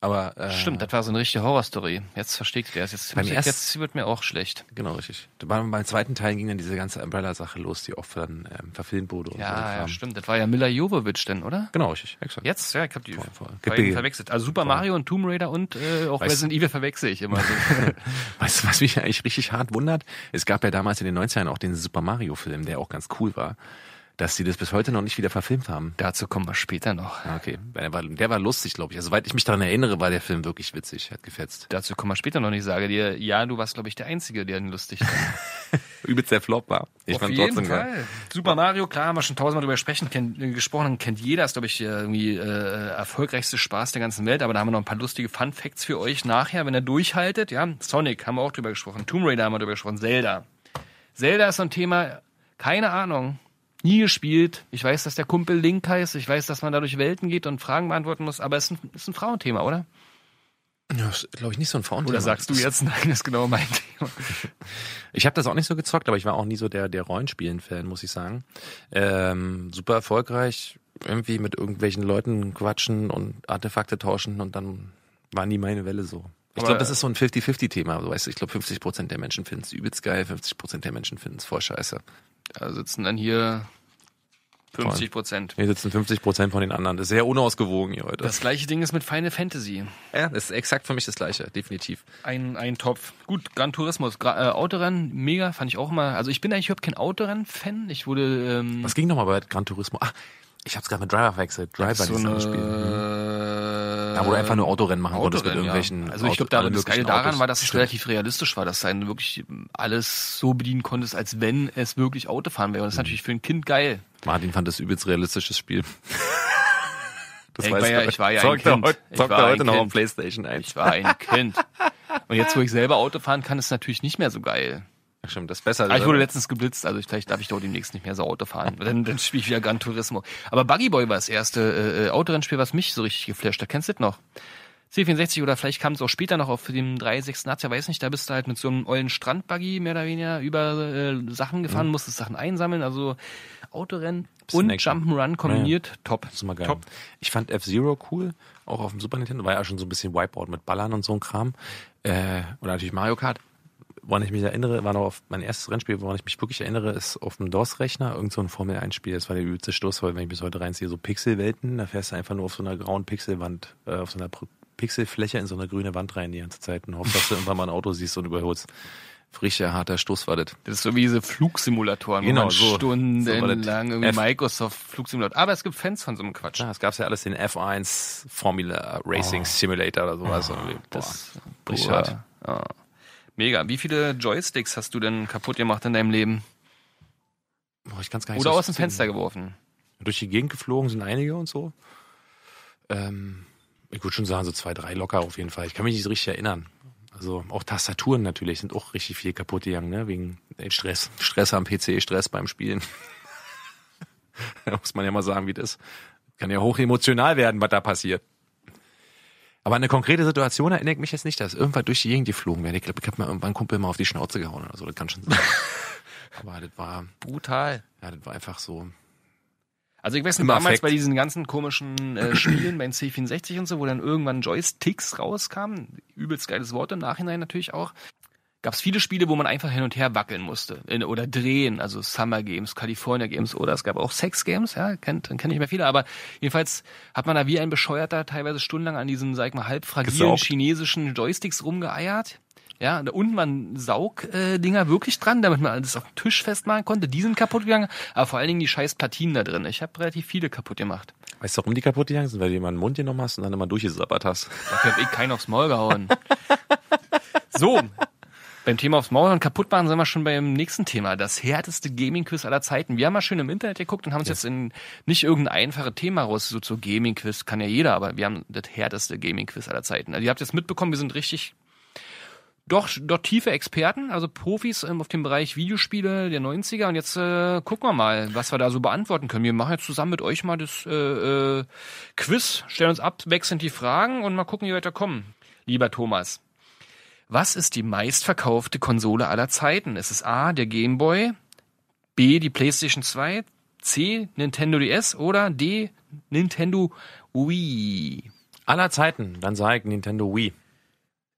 Aber äh, Stimmt, das war so eine richtige Horrorstory. Jetzt versteht ihr das. Jetzt, Beim jetzt, erst- jetzt wird mir auch schlecht. Genau, richtig. War beim zweiten Teil ging dann diese ganze Umbrella-Sache los, die oft dann ähm, verfilmt wurde. Und so Ja, ja, stimmt. Das war ja Mila Jovovich denn, oder? Genau, richtig, exakt. Jetzt? Ja, ich habe die Voll, voll. verwechselt. Also Super voll. Mario und Tomb Raider und äh, auch Weißt- Resident Evil verwechsel ich immer. So. Weißt du, was mich eigentlich richtig hart wundert? Es gab ja damals in den 90ern auch den Super Mario-Film, der auch ganz cool war. Dass sie das bis heute noch nicht wieder verfilmt haben. Dazu kommen wir später noch. Ah, Okay, der war, der war lustig, glaube ich. Also, soweit ich mich daran erinnere, war der Film wirklich witzig, hat gefetzt. Dazu kommen wir später noch. Ich sage dir, ja, du warst, glaube ich, der Einzige, der ihn lustig fand. Übelst der Flop war. Ich Auf fand jeden trotzdem geil. Fall. Super Mario, klar, haben wir schon tausendmal drüber sprechen, kennt, äh, gesprochen, kennt jeder, ist, glaube ich, äh, irgendwie äh, erfolgreichste Spaß der ganzen Welt, aber da haben wir noch ein paar lustige Fun Facts für euch nachher, wenn ihr durchhaltet, ja. Sonic haben wir auch drüber gesprochen, Tomb Raider haben wir drüber gesprochen, Zelda. Zelda ist so ein Thema, keine Ahnung, nie gespielt. Ich weiß, dass der Kumpel Link heißt, ich weiß, dass man da durch Welten geht und Fragen beantworten muss, aber es ist ein, ist ein Frauenthema, oder? Ja, ist, glaube ich, nicht so ein Frauenthema. Oder sagst du jetzt, nein, das ist genau mein Thema. Ich habe das auch nicht so gezockt, aber ich war auch nie so der, der Rollenspielen-Fan, muss ich sagen. Ähm, super erfolgreich, irgendwie mit irgendwelchen Leuten quatschen und Artefakte tauschen und dann war nie meine Welle so. Ich glaube, das ist so ein 50-50-Thema. So, weißt du, ich glaube, 50 Prozent der Menschen finden es übelst geil, 50 Prozent der Menschen finden es voll scheiße. Da sitzen dann hier 50 Prozent. Hier sitzen 50 Prozent von den anderen. Das ist sehr unausgewogen hier heute. Das gleiche Ding ist mit Final Fantasy. ja, das ist exakt für mich das Gleiche, definitiv. Ein, ein Topf. Gut, Gran Turismo, Gra äh, Autorennen, mega, fand ich auch immer. Also ich bin eigentlich überhaupt kein Autorennen-Fan. Ich wurde ähm, Was ging nochmal bei Gran Turismo? Ah, ich hab's gerade mit Driver verwechselt. Driver, so eine, andere Spiel. äh, Da wo du einfach nur Autorennen machen konntest mit Autorennen, irgendwelchen ja. Also ich Auto- glaube, da das Geile daran Autos. war, dass es Stimmt. relativ realistisch war, dass du dann wirklich alles so bedienen konntest, als wenn es wirklich Autofahren wäre. Und das ist Mhm. natürlich für ein Kind geil. Martin fand das übelst realistisches Spiel. Das Ich war ja- ich war ja ein Kind. heute, Ich war ein heute noch Kind. auf Playstation 1. Ich war ein Kind. Und jetzt, wo ich selber Auto fahren kann, ist es natürlich nicht mehr so geil. Ja, Stimmt, das ist besser. Aber ich wurde letztens geblitzt, also vielleicht darf ich doch demnächst nicht mehr so Auto fahren. Dann, dann spiele ich wieder Gran Turismo. Aber Buggy Boy war das erste äh, äh, Autorennspiel, was mich so richtig geflasht hat. Kennst du das noch? C64 oder vielleicht kam es auch später noch auf dem 386, ja weiß nicht, da bist du halt mit so einem ollen Strandbuggy mehr oder weniger über äh, Sachen gefahren, musstest Sachen einsammeln, also Autorennen und Snacken. Jump'n'Run kombiniert, top. Das ist immer geil. Top. Ich fand F-Zero cool, auch auf dem Super Nintendo. War ja schon so ein bisschen Wipeout mit Ballern und so ein Kram. Äh, oder natürlich Mario Kart. Woran ich mich erinnere, war noch auf mein erstes Rennspiel, woran ich mich wirklich erinnere, ist auf dem DOS-Rechner irgend so ein Formel-1-Spiel. Das war der übelste Stoß, weil wenn ich bis heute reinziehe, so Pixelwelten, da fährst du einfach nur auf so einer grauen Pixelwand, äh, auf so einer Pixelfläche in so eine grüne Wand rein die ganze Zeit und hoffst, dass du irgendwann mal ein Auto siehst und überholst. Frischer, harter Stoß war das. Das ist so wie diese Flugsimulatoren, Genau, wo man so. So stundenlang das. irgendwie F- Microsoft Flugsimulator. Aber es gibt Fans von so einem Quatsch. Ja, es gab's ja alles den F1 Formula Racing Simulator oder sowas. Boah, Das richtig Boah. hart. Ja. Mega. Wie viele Joysticks hast du denn kaputt gemacht in deinem Leben? Boah, ich kann's gar nicht Oder so aus dem. Fenster geworfen? Durch die Gegend geflogen sind einige und so. Ähm, ich würde schon sagen, so zwei, drei locker auf jeden Fall. Ich kann mich nicht richtig erinnern. Also auch Tastaturen natürlich sind auch richtig viel kaputt gegangen, ne? Wegen äh, Stress. Stress am PC, Stress beim Spielen. da muss man ja mal sagen, wie das ist. Kann ja hoch emotional werden, was da passiert. Aber eine konkrete Situation erinnere ich mich jetzt nicht, dass irgendwann durch die Gegend geflogen wäre. Ich glaube, ich habe mal irgendwann einen Kumpel mal auf die Schnauze gehauen oder so. Das kann schon sein. Aber das war, Brutal. ja, das war einfach so. Also ich weiß nicht, damals Affekt. bei diesen ganzen komischen äh, Spielen beim C64 und so, wo dann irgendwann Joysticks rauskamen, übelst geiles Wort im Nachhinein natürlich auch, gab es viele Spiele, wo man einfach hin und her wackeln musste in, oder drehen, also Summer Games, California Games oder es gab auch Sex Games, ja, kennt kenn ich mehr viele, aber jedenfalls hat man da wie ein Bescheuerter teilweise stundenlang an diesen, sag ich mal, halb fragilen Gesaugt. chinesischen Joysticks rumgeeiert. Ja, da unten waren Saugdinger äh, Dinger wirklich dran, damit man alles auf dem Tisch festmachen konnte. Die sind kaputt gegangen, aber vor allen Dingen die scheiß Platinen da drin. Ich habe relativ viele kaputt gemacht. Weißt du, warum die kaputt gegangen sind? Weil du mal einen Mund genommen hast und dann immer durchgesabbert hast. Dafür habe ich keinen aufs Maul gehauen. So, beim Thema aufs Maul und kaputt machen sind wir schon beim nächsten Thema. Das härteste Gaming-Quiz aller Zeiten. Wir haben mal schön im Internet geguckt und haben uns jetzt in nicht irgendein einfaches Thema raus, so zu Gaming-Quiz kann ja jeder, aber wir haben das härteste Gaming-Quiz aller Zeiten. Also ihr habt jetzt mitbekommen, wir sind richtig doch, doch tiefe Experten, also Profis ähm, auf dem Bereich Videospiele der 90er. Und jetzt äh, gucken wir mal, was wir da so beantworten können. Wir machen jetzt zusammen mit euch mal das äh, äh, Quiz, stellen uns abwechselnd die Fragen und mal gucken, wie wir weiter kommen. Lieber Thomas, was ist die meistverkaufte Konsole aller Zeiten? Ist es A, der Game Boy, B, die PlayStation 2, C, Nintendo DS oder D, Nintendo Wii? Aller Zeiten, dann sage ich Nintendo Wii.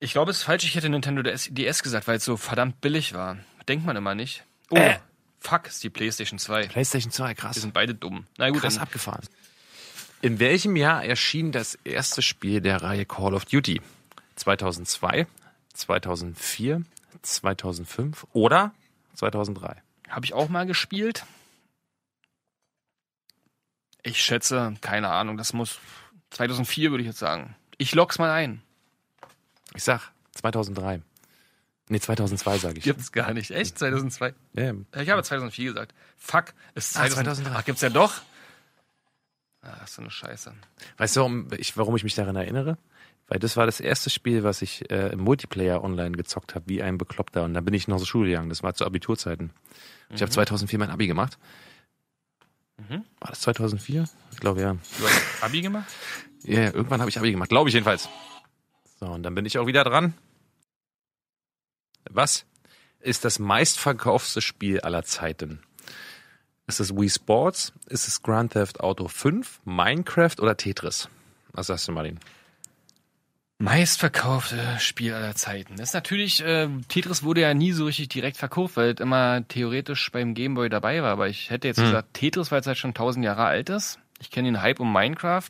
Ich glaube, es ist falsch. Ich hätte Nintendo DS, gesagt, weil es so verdammt billig war. Denkt man immer nicht. Oh, Äh. fuck, ist die PlayStation 2. PlayStation 2, Wir krass. sind beide dumm. Na gut, krass dann, abgefahren. In welchem Jahr erschien das erste Spiel der Reihe Call of Duty? 2002, 2004, 2005 oder 2003? habe ich auch mal gespielt. Ich schätze, keine Ahnung, das muss 2004 würde ich jetzt sagen. Ich lock's mal ein. Ich sag 2003. Nee, 2002 sage ich. Gibt's gar nicht. Echt? 2002? Ja, Ich habe 2004 gesagt. Fuck, ist Ah, 2000, 2003. Ach, gibt's ja doch. Ah, ist so eine Scheiße. Weißt du, warum ich, warum ich mich daran erinnere? Weil das war das erste Spiel, was ich äh, im Multiplayer online gezockt habe, wie ein Bekloppter. Und da bin ich noch zur Schule gegangen. Das war zu Abiturzeiten. Ich habe 2004 mein Abi gemacht. Mhm. War das 2004? Ich glaube ja. Du hast Abi gemacht? Ja, yeah, irgendwann habe ich Abi gemacht. Glaube ich jedenfalls. So, und dann bin ich auch wieder dran. Was ist das meistverkaufte Spiel aller Zeiten? Ist es Wii Sports? Ist es Grand Theft Auto 5, Minecraft oder Tetris? Was sagst du, Martin? Meistverkaufte Spiel aller Zeiten. Das ist natürlich, äh, Tetris wurde ja nie so richtig direkt verkauft, weil es immer theoretisch beim Gameboy dabei war. Aber ich hätte jetzt gesagt Tetris, weil es halt schon tausend Jahre alt ist. Ich kenne den Hype um Minecraft,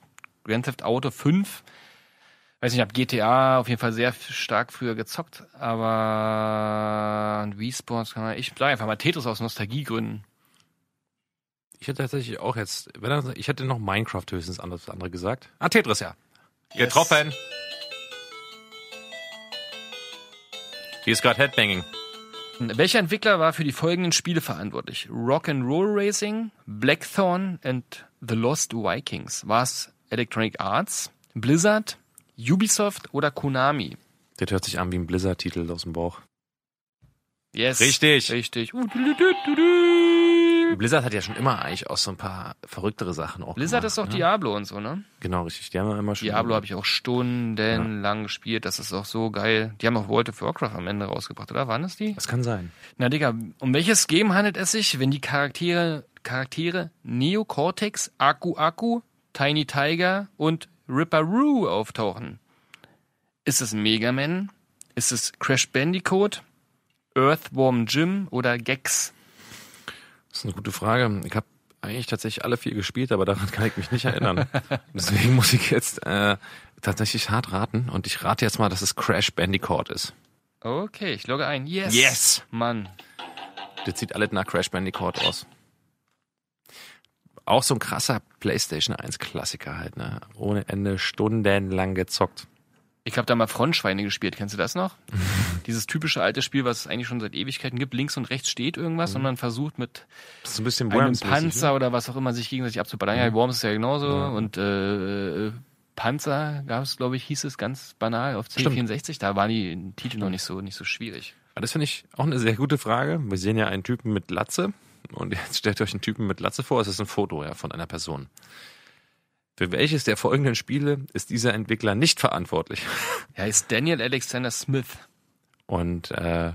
Grand Theft Auto 5. Weiß nicht, ich habe GTA auf jeden Fall sehr stark früher gezockt, aber Wii Sports kann man, ich sage einfach mal Tetris aus Nostalgiegründen. Ich hätte tatsächlich auch jetzt, wenn ich hätte noch Minecraft höchstens anders andere gesagt. Ah, Tetris, ja. Getroffen. Hier ist gerade Headbanging. Welcher Entwickler war für die folgenden Spiele verantwortlich? Rock'n'Roll Racing, Blackthorn and The Lost Vikings. War es Electronic Arts, Blizzard, Ubisoft oder Konami? Das hört sich an wie ein Blizzard-Titel aus dem Bauch. Yes. Richtig. Richtig. Blizzard hat ja schon immer eigentlich auch so ein paar verrücktere Sachen auch Blizzard gemacht, ist doch ne? Diablo und so, ne? Genau, richtig. Die haben ja immer schon. Diablo habe ich auch stundenlang gespielt. Das ist auch so geil. Die haben auch World of Warcraft am Ende rausgebracht, oder? Waren das die? Das kann sein. Na Digga, um welches Game handelt es sich, wenn die Charaktere, Charaktere Neo Cortex, Aku Aku, Tiny Tiger und Ripperoo auftauchen? Ist es Mega Man? Ist es Crash Bandicoot? Earthworm Jim oder Gex? Das ist eine gute Frage. Ich habe eigentlich tatsächlich alle vier gespielt, aber daran kann ich mich nicht erinnern. Deswegen muss ich jetzt äh, tatsächlich hart raten und ich rate jetzt mal, dass es Crash Bandicoot ist. Okay, ich logge ein. Yes. Yes. Mann. Das sieht alles nach Crash Bandicoot aus. Auch so ein krasser PlayStation 1 Klassiker halt, ne? Ohne Ende stundenlang gezockt. Ich habe da mal Frontschweine gespielt. Kennst du das noch? Dieses typische alte Spiel, was es eigentlich schon seit Ewigkeiten gibt. Links und rechts steht irgendwas und man versucht mit Das ist ein bisschen einem Panzer ne? oder was auch immer sich gegenseitig abzuballern. Ja, Worms ist ja genauso. Und äh, äh, Panzer gab es, glaube ich, hieß es ganz banal auf C64. Da waren die Titel noch nicht so nicht so schwierig. Aber Das finde ich auch eine sehr gute Frage. Wir sehen ja einen Typen mit Latze und jetzt stellt euch einen Typen mit Latze vor. Es ist ein Foto ja, von einer Person. Für welches der folgenden Spiele ist dieser Entwickler nicht verantwortlich? Er heißt Daniel Alexander Smith. Und äh,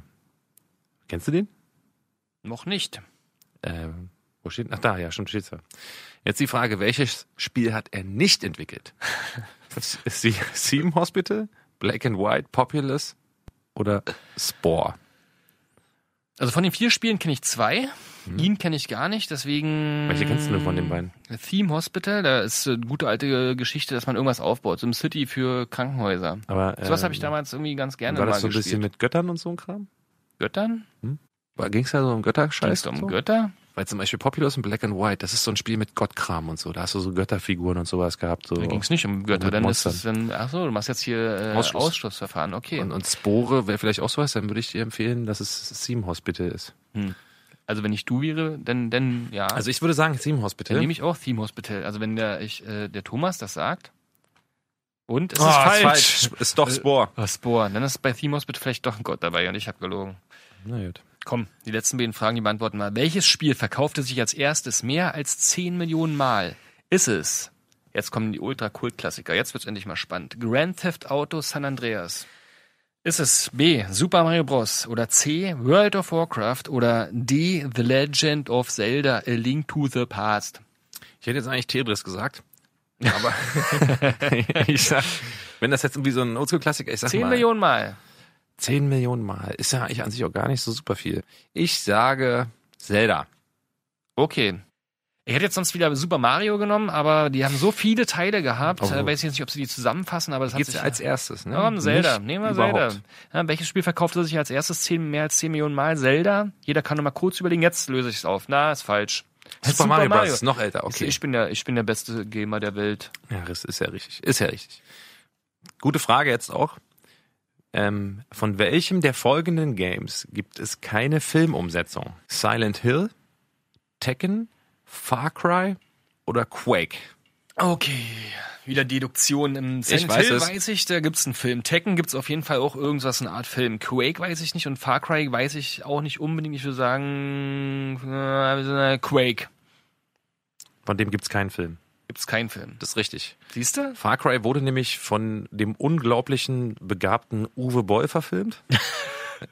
kennst du den? Noch nicht. Äh, wo steht? Ach da, ja, schon steht's da. Jetzt die Frage, welches Spiel hat er nicht entwickelt? Das ist die Theme Hospital, Black and White, Populous oder Spore? Also von den vier Spielen kenne ich zwei. Ihn kenne ich gar nicht, deswegen. Welche kennst du von den beiden? Theme Hospital, da ist eine gute alte Geschichte, dass man irgendwas aufbaut. So im City für Krankenhäuser. Aber äh, Sowas habe ich damals irgendwie ganz gerne war mal das so ein gespielt. bisschen mit Göttern und so ein Kram? Göttern? Ging es da so um Götterscheiß? Ging's da um so? Götter? Weil zum Beispiel Populous und Black and White, das ist so ein Spiel mit Gottkram und so. Da hast du so Götterfiguren und sowas gehabt. So. Da ging es nicht um Götter, dann ist Monstern. es dann, ach so, du machst jetzt hier äh, Ausschluss. Ausschlussverfahren, okay. Und, und Spore wäre vielleicht auch sowas, dann würde ich dir empfehlen, dass es Theme Hospital ist. Also wenn ich du wäre, dann, dann ja. Also ich würde sagen Theme dann Hospital. nehme ich auch Theme Hospital. Also wenn der, ich, äh, der Thomas das sagt. Und es Oh, ist falsch. falsch. Ist doch Spore. Oh, Spore. Dann ist bei Theme Hospital vielleicht doch ein Gott dabei und ich habe gelogen. Na gut. Komm, die letzten beiden Fragen, die beantworten wir. Welches Spiel verkaufte sich als erstes mehr als 10 Millionen Mal? Ist es? Jetzt kommen die Ultra-Kult-Klassiker. Jetzt wird's endlich mal spannend. Grand Theft Auto San Andreas. Ist es B. Super Mario Bros. oder C. World of Warcraft oder D. The Legend of Zelda A Link to the Past? Ich hätte jetzt eigentlich Tetris gesagt. Aber ich sag, wenn das jetzt irgendwie so ein Oldschool-Klassiker ist, ich sag 10 mal, Millionen Mal. 10 Millionen Mal. Ist ja eigentlich an sich auch gar nicht so super viel. Ich sage Zelda. Okay. Ich hätte jetzt sonst wieder Super Mario genommen, aber die haben so viele Teile gehabt. Oh. Äh, weiß ich jetzt nicht, ob sie die zusammenfassen, aber das hat Geht's sich als erstes, ne? Komm, Zelda. Nehmen wir. Zelda. Ja, welches Spiel verkaufte sich als erstes 10, mehr als 10 Millionen Mal? Zelda. Jeder kann noch mal kurz überlegen. Jetzt löse ich es auf. Na, ist falsch. Super, Mario Bros. ist noch älter, okay. Ich bin der, ich bin der beste Gamer der Welt. Ja, das ist ja richtig. Ist ja richtig. Gute Frage jetzt auch. Ähm, von welchem der folgenden Games gibt es keine Filmumsetzung? Silent Hill, Tekken, Far Cry oder Quake? Okay, wieder Deduktion. Im Silent weiß Hill es. weiß ich, da gibt's einen Film. Tekken gibt's auf jeden Fall auch irgendwas, eine Art Film. Quake weiß ich nicht und Far Cry weiß ich auch nicht unbedingt. Ich würde sagen, äh, Quake Von dem gibt's keinen Film. gibt's keinen Film. Das ist richtig. Siehst du? Far Cry wurde nämlich von dem unglaublichen, begabten Uwe Boll verfilmt.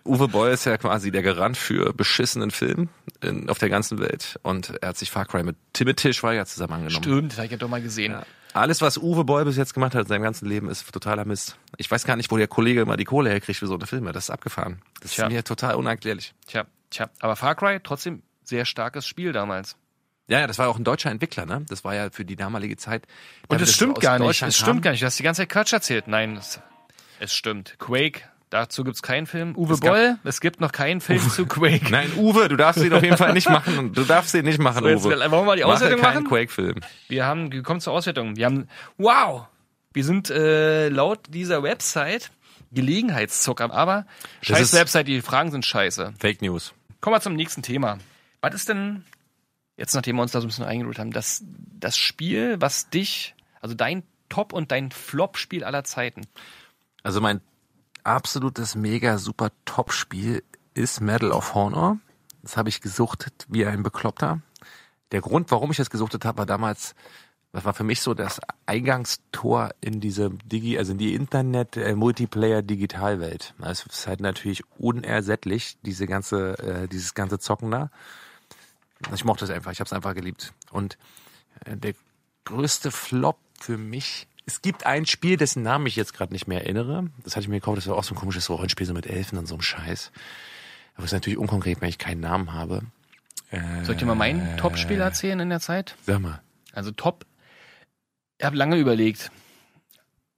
Uwe Boll ist ja quasi der Garant für beschissenen Film in, auf der ganzen Welt. Und er hat sich Far Cry mit Timothy Schweiger zusammen angenommen. Stimmt, das hab ich ja doch mal gesehen. Ja. Alles, was Uwe Boll bis jetzt gemacht hat in seinem ganzen Leben, ist totaler Mist. Ich weiß gar nicht, wo der Kollege immer die Kohle herkriegt für so eine Filme. Das ist abgefahren. Das Tja. ist mir total unerklärlich. Tja, tja. Aber Far Cry trotzdem sehr starkes Spiel damals. Ja, ja, das war auch ein deutscher Entwickler, ne? Das war ja für die damalige Zeit. Und es stimmt gar nicht. Es stimmt gar nicht. Du hast die ganze Zeit Quatsch erzählt. Nein, es, es stimmt. Quake, dazu gibt's keinen Film. Uwe Es Boll, es gibt noch keinen Film zu Quake. Nein, Uwe, du darfst den auf jeden Fall nicht machen. Du darfst den nicht machen, So, jetzt Uwe. wollen wir mal die Mache Auswertung keinen machen? Quake-Film. Wir haben, wir kommen zur Auswertung. Wir haben, wow, wir sind äh, laut dieser Website Gelegenheitszucker, aber scheiß Website, die Fragen sind scheiße. Fake News. Kommen wir zum nächsten Thema. Was ist denn, jetzt nachdem wir uns da so ein bisschen eingeholt haben, das, das Spiel, was dich, also dein Top- und dein Flop-Spiel aller Zeiten? Also mein absolutes mega super Top-Spiel ist Medal of Honor. Das habe ich gesuchtet wie ein Bekloppter. Der Grund, warum ich das gesuchtet habe, war damals, das war für mich so das Eingangstor in diese Digi, also in die Internet äh, es ist halt natürlich unersättlich diese ganze, äh, dieses ganze Zocken da. Ich mochte es einfach, ich habe es einfach geliebt. Und äh, der größte Flop für mich. Es gibt ein Spiel, dessen Namen ich jetzt gerade nicht mehr erinnere. Das hatte ich mir gekauft, das war auch so ein komisches Rollenspiel, so mit Elfen und so einem Scheiß. Aber es ist natürlich unkonkret, wenn ich keinen Namen habe. Soll ich dir mal mein Top-Spiel erzählen in der Zeit? Sag mal. Also Top, ich habe lange überlegt.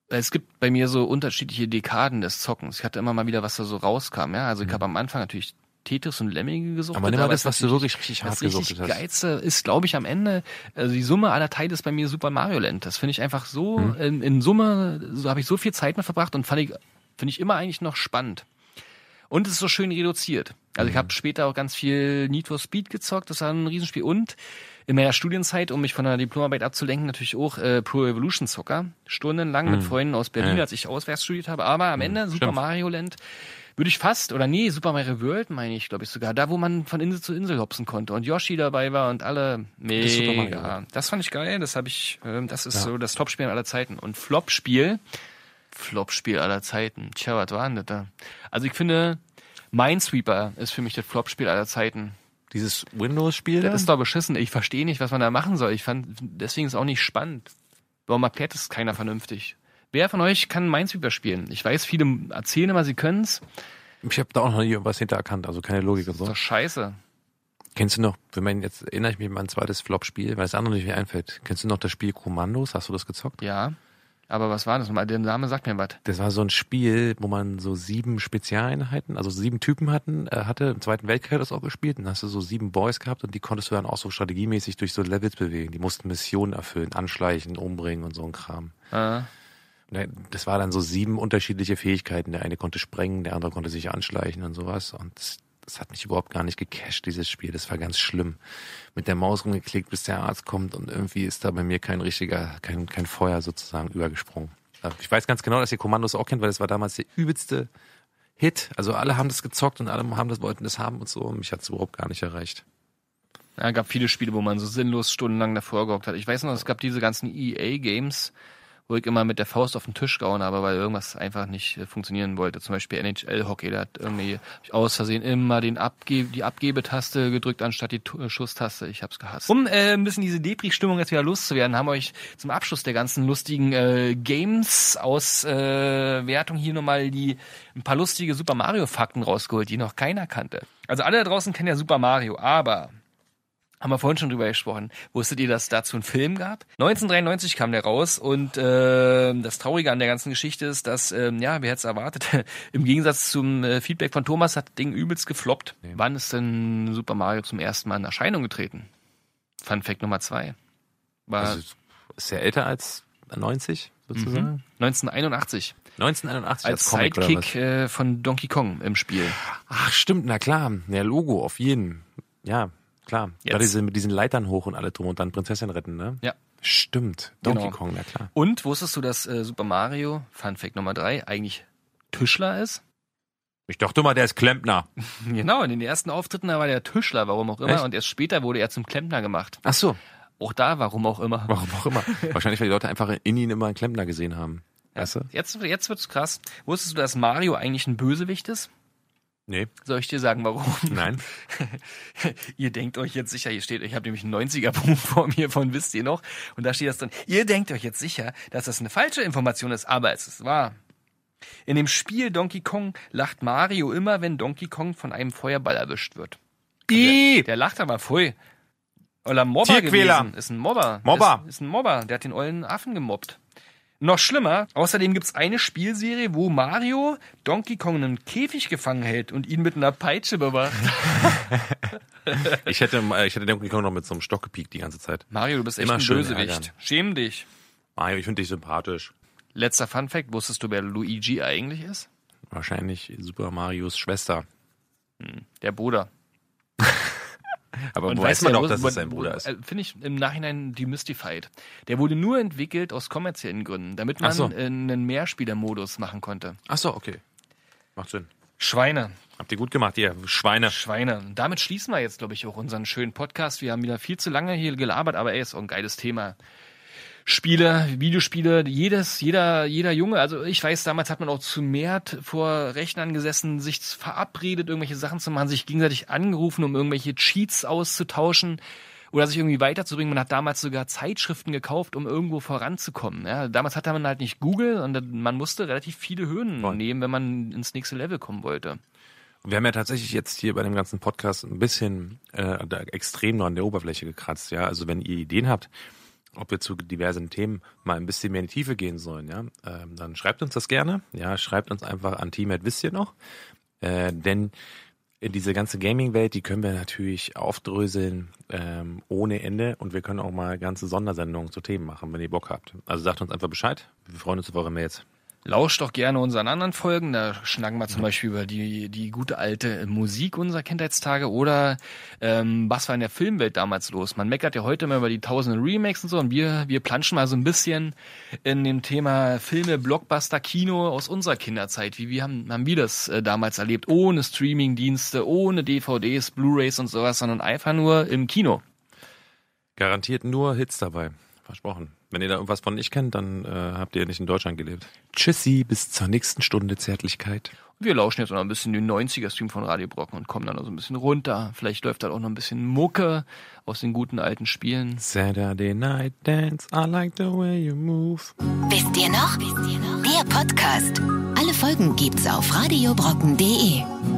Es gibt bei mir so unterschiedliche Dekaden des Zockens. Ich hatte immer mal wieder, was da so rauskam. Ja, also ich habe am Anfang natürlich Tetris und Lemminge gesucht. Mhm. Aber nimm mal das, was du wirklich richtig hart Das gesuchtet hast. Geilste ist, glaube ich, am Ende, also die Summe aller Teile ist bei mir Super Mario Land. Das finde ich einfach so, Mhm. in, in Summe, so habe ich so viel Zeit mit verbracht und fand ich, finde ich immer eigentlich noch spannend. Und es ist so schön reduziert. Also ich Mhm. habe später auch ganz viel Need for Speed gezockt, das war ein Riesenspiel. Und in meiner Studienzeit, um mich von der Diplomarbeit abzulenken, natürlich auch äh, Pro Evolution Zocker. Stundenlang mit Freunden aus Berlin, Mhm. Ja. als ich auswärts studiert habe. Aber am Ende Super stimmt. Mario Land würde ich fast, oder nee, Super Mario World meine ich, glaube ich sogar, da wo man von Insel zu Insel hopsen konnte und Yoshi dabei war und alle ist Super Mario mega. World. Das fand ich geil, das habe ich, ähm, das ist so das Top-Spiel aller Zeiten. Und Flop-Spiel, Flop-Spiel aller Zeiten. Tja, was war denn das da? Also ich finde, Minesweeper ist für mich das Flop-Spiel aller Zeiten. Dieses Windows-Spiel da? Das ist doch beschissen. Ich verstehe nicht, was man da machen soll. Ich fand, deswegen ist es auch nicht spannend. Warum erklärt es keiner vernünftig? Wer von euch kann Minesweeper spielen? Ich weiß, viele erzählen immer, sie können's. Ich habe da auch noch nie was hintererkannt, also keine Logik und Ist so. doch scheiße. Kennst du noch, wenn man jetzt erinnere ich mich an mein zweites Flop-Spiel, weil das andere nicht mehr einfällt. Kennst du noch das Spiel Kommandos? Hast du das gezockt? Ja. Aber was war das? nochmal? Der Name sagt mir was. Das war so ein Spiel, wo man so sieben Spezialeinheiten, also sieben Typen hatten, äh, hatte. Im Zweiten Weltkrieg hat das auch gespielt. Dann hast du so sieben Boys gehabt und die konntest du dann auch so strategiemäßig durch so Levels bewegen. Die mussten Missionen erfüllen, anschleichen, umbringen und so ein Kram. Ne, Das war dann so sieben unterschiedliche Fähigkeiten. Der eine konnte sprengen, der andere konnte sich anschleichen und sowas. Und das, hat mich überhaupt gar nicht gecasht, dieses Spiel. Das war ganz schlimm. Mit der Maus rumgeklickt, bis der Arzt kommt und irgendwie ist da bei mir kein richtiger, kein, kein Feuer sozusagen übergesprungen. Ich weiß ganz genau, dass ihr Kommandos auch kennt, weil das war damals der übelste Hit. Also alle haben das gezockt und alle haben das, wollten das haben und so. Mich hat es überhaupt gar nicht erreicht. ja, gab viele Spiele, wo man so sinnlos stundenlang davor gehockt hat. Ich weiß noch, es gab diese ganzen EA-Games, wo ich immer mit der Faust auf den Tisch gehauen habe, weil irgendwas einfach nicht äh, funktionieren wollte. Zum Beispiel NHL-Hockey, da hat irgendwie aus Versehen immer den Abge die Abgebetaste gedrückt anstatt die äh, Schusstaste. Ich hab's gehasst. Um äh, ein bisschen diese Depri-Stimmung jetzt wieder loszuwerden, haben wir euch zum Abschluss der ganzen lustigen äh, Games-Auswertung äh, Wertung hier nochmal die ein paar lustige Super Mario-Fakten rausgeholt, die noch keiner kannte. Also alle da draußen kennen ja Super Mario, aber haben wir vorhin schon drüber gesprochen. Wusstet ihr, dass es dazu einen Film gab? 1993 kam der raus und äh, das Traurige an der ganzen Geschichte ist, dass, ähm, ja, wer hätte es erwartet, im Gegensatz zum äh, Feedback von Thomas hat das Ding übelst gefloppt. Wann ist denn Super Mario zum ersten Mal in Erscheinung getreten? Fun Fact Nummer zwei. War Also, ist ja älter als 90 sozusagen. 1981 1981 als oder Sidekick äh, von Donkey Kong im Spiel. Ach, stimmt, na klar. Ja, Logo, auf jeden. Ja, klar. Da Jetzt. diese, mit diesen Leitern hoch und alle drum und dann Prinzessin retten, ne? Ja. Stimmt. Donkey Genau. Kong, na klar. Und wusstest du, dass äh, Super Mario, Fun Fact Nummer drei, eigentlich Tischler ist? Ich dachte mal, der ist Klempner. Genau, in den ersten Auftritten da war der Tischler, warum auch immer, Echt? und erst später wurde er zum Klempner gemacht. Ach so. Auch da, warum auch immer. Warum auch immer. Wahrscheinlich, weil die Leute einfach in ihn immer einen Klempner gesehen haben. Weißt du? Jetzt, jetzt wird's krass. Wusstest du, dass Mario eigentlich ein Bösewicht ist? Nee. Soll ich dir sagen, warum? Nein. ihr denkt euch jetzt sicher, hier steht, ich habe nämlich ein 90er-Buch vor mir von wisst ihr noch, und da steht das drin, ihr denkt euch jetzt sicher, dass das eine falsche Information ist, aber es ist wahr. In dem Spiel Donkey Kong lacht Mario immer, wenn Donkey Kong von einem Feuerball erwischt wird. Der, der lacht aber voll. Oder Mobber gewesen. Ist ein Mobber. Mobber. Ist, ist ein Mobber. Der hat den ollen Affen gemobbt. Noch schlimmer, außerdem gibt's eine Spielserie, wo Mario Donkey Kong in einem Käfig gefangen hält und ihn mit einer Peitsche bewacht. Ich hätte, ich hätte Donkey Kong noch mit so einem Stock gepiekt die ganze Zeit. Mario, du bist echt Immer ein schön Bösewicht. ärgern. Schäm dich. Mario, ich finde dich sympathisch. Letzter Fun Fact, wusstest du, wer Luigi eigentlich ist? Wahrscheinlich Super Marios Schwester. Der Bruder. Aber Und weiß man doch, dass es sein Bruder ist. äh, Finde ich im Nachhinein demystified. Der wurde nur entwickelt aus kommerziellen Gründen, damit man so. äh, einen Mehrspielermodus machen konnte. Ach so, okay. Macht Sinn. Schweine. Habt ihr gut gemacht, ihr Schweine. Schweine. Und damit schließen wir jetzt, glaube ich, auch unseren schönen Podcast. Wir haben wieder viel zu lange hier gelabert, aber ey, ist auch ein geiles Thema. Spiele, Videospiele, jedes, jeder, jeder Junge, also ich weiß, damals hat man auch zu mehr vor Rechnern gesessen, sich verabredet, irgendwelche Sachen zu machen, sich gegenseitig angerufen, um irgendwelche Cheats auszutauschen oder sich irgendwie weiterzubringen. Man hat damals sogar Zeitschriften gekauft, um irgendwo voranzukommen. Ja, damals hatte man halt nicht Google und man musste relativ viele Hürden Voll. nehmen, wenn man ins nächste Level kommen wollte. Wir haben ja tatsächlich jetzt hier bei dem ganzen Podcast ein bisschen äh, extrem nur an der Oberfläche gekratzt, ja. Also wenn ihr Ideen habt, ob wir zu diversen Themen mal ein bisschen mehr in die Tiefe gehen sollen, ja, ähm, dann schreibt uns das gerne. Ja, schreibt uns einfach an Team wisst ihr noch. Äh, denn diese ganze Gaming-Welt, die können wir natürlich aufdröseln ähm, ohne Ende und wir können auch mal ganze Sondersendungen zu Themen machen, wenn ihr Bock habt. Also sagt uns einfach Bescheid. Wir freuen uns auf eure Mails. Lauscht doch gerne unseren anderen Folgen. Da schnacken wir zum Beispiel über die, die gute alte Musik unserer Kindheitstage oder ähm, was war in der Filmwelt damals los. Man meckert ja heute immer über die tausenden Remakes und so und wir, wir planschen mal so ein bisschen in dem Thema Filme, Blockbuster, Kino aus unserer Kinderzeit. Wie, wie haben, haben wir das äh, damals erlebt? Ohne Streamingdienste, ohne DVDs, Blu-Rays und sowas, sondern einfach nur im Kino. Garantiert nur Hits dabei. Versprochen. Wenn ihr da irgendwas von nicht kennt, dann äh, habt ihr nicht in Deutschland gelebt. Tschüssi, bis zur nächsten Stunde Zärtlichkeit. Wir lauschen jetzt noch ein bisschen den 90er-Stream von Radio Brocken und kommen dann noch so ein bisschen runter. Vielleicht läuft da auch noch ein bisschen Mucke aus den guten alten Spielen. Saturday Night Dance, I like the way you move. Wisst ihr noch? Wisst ihr noch? Der Podcast. Alle Folgen gibt's auf radiobrocken.de.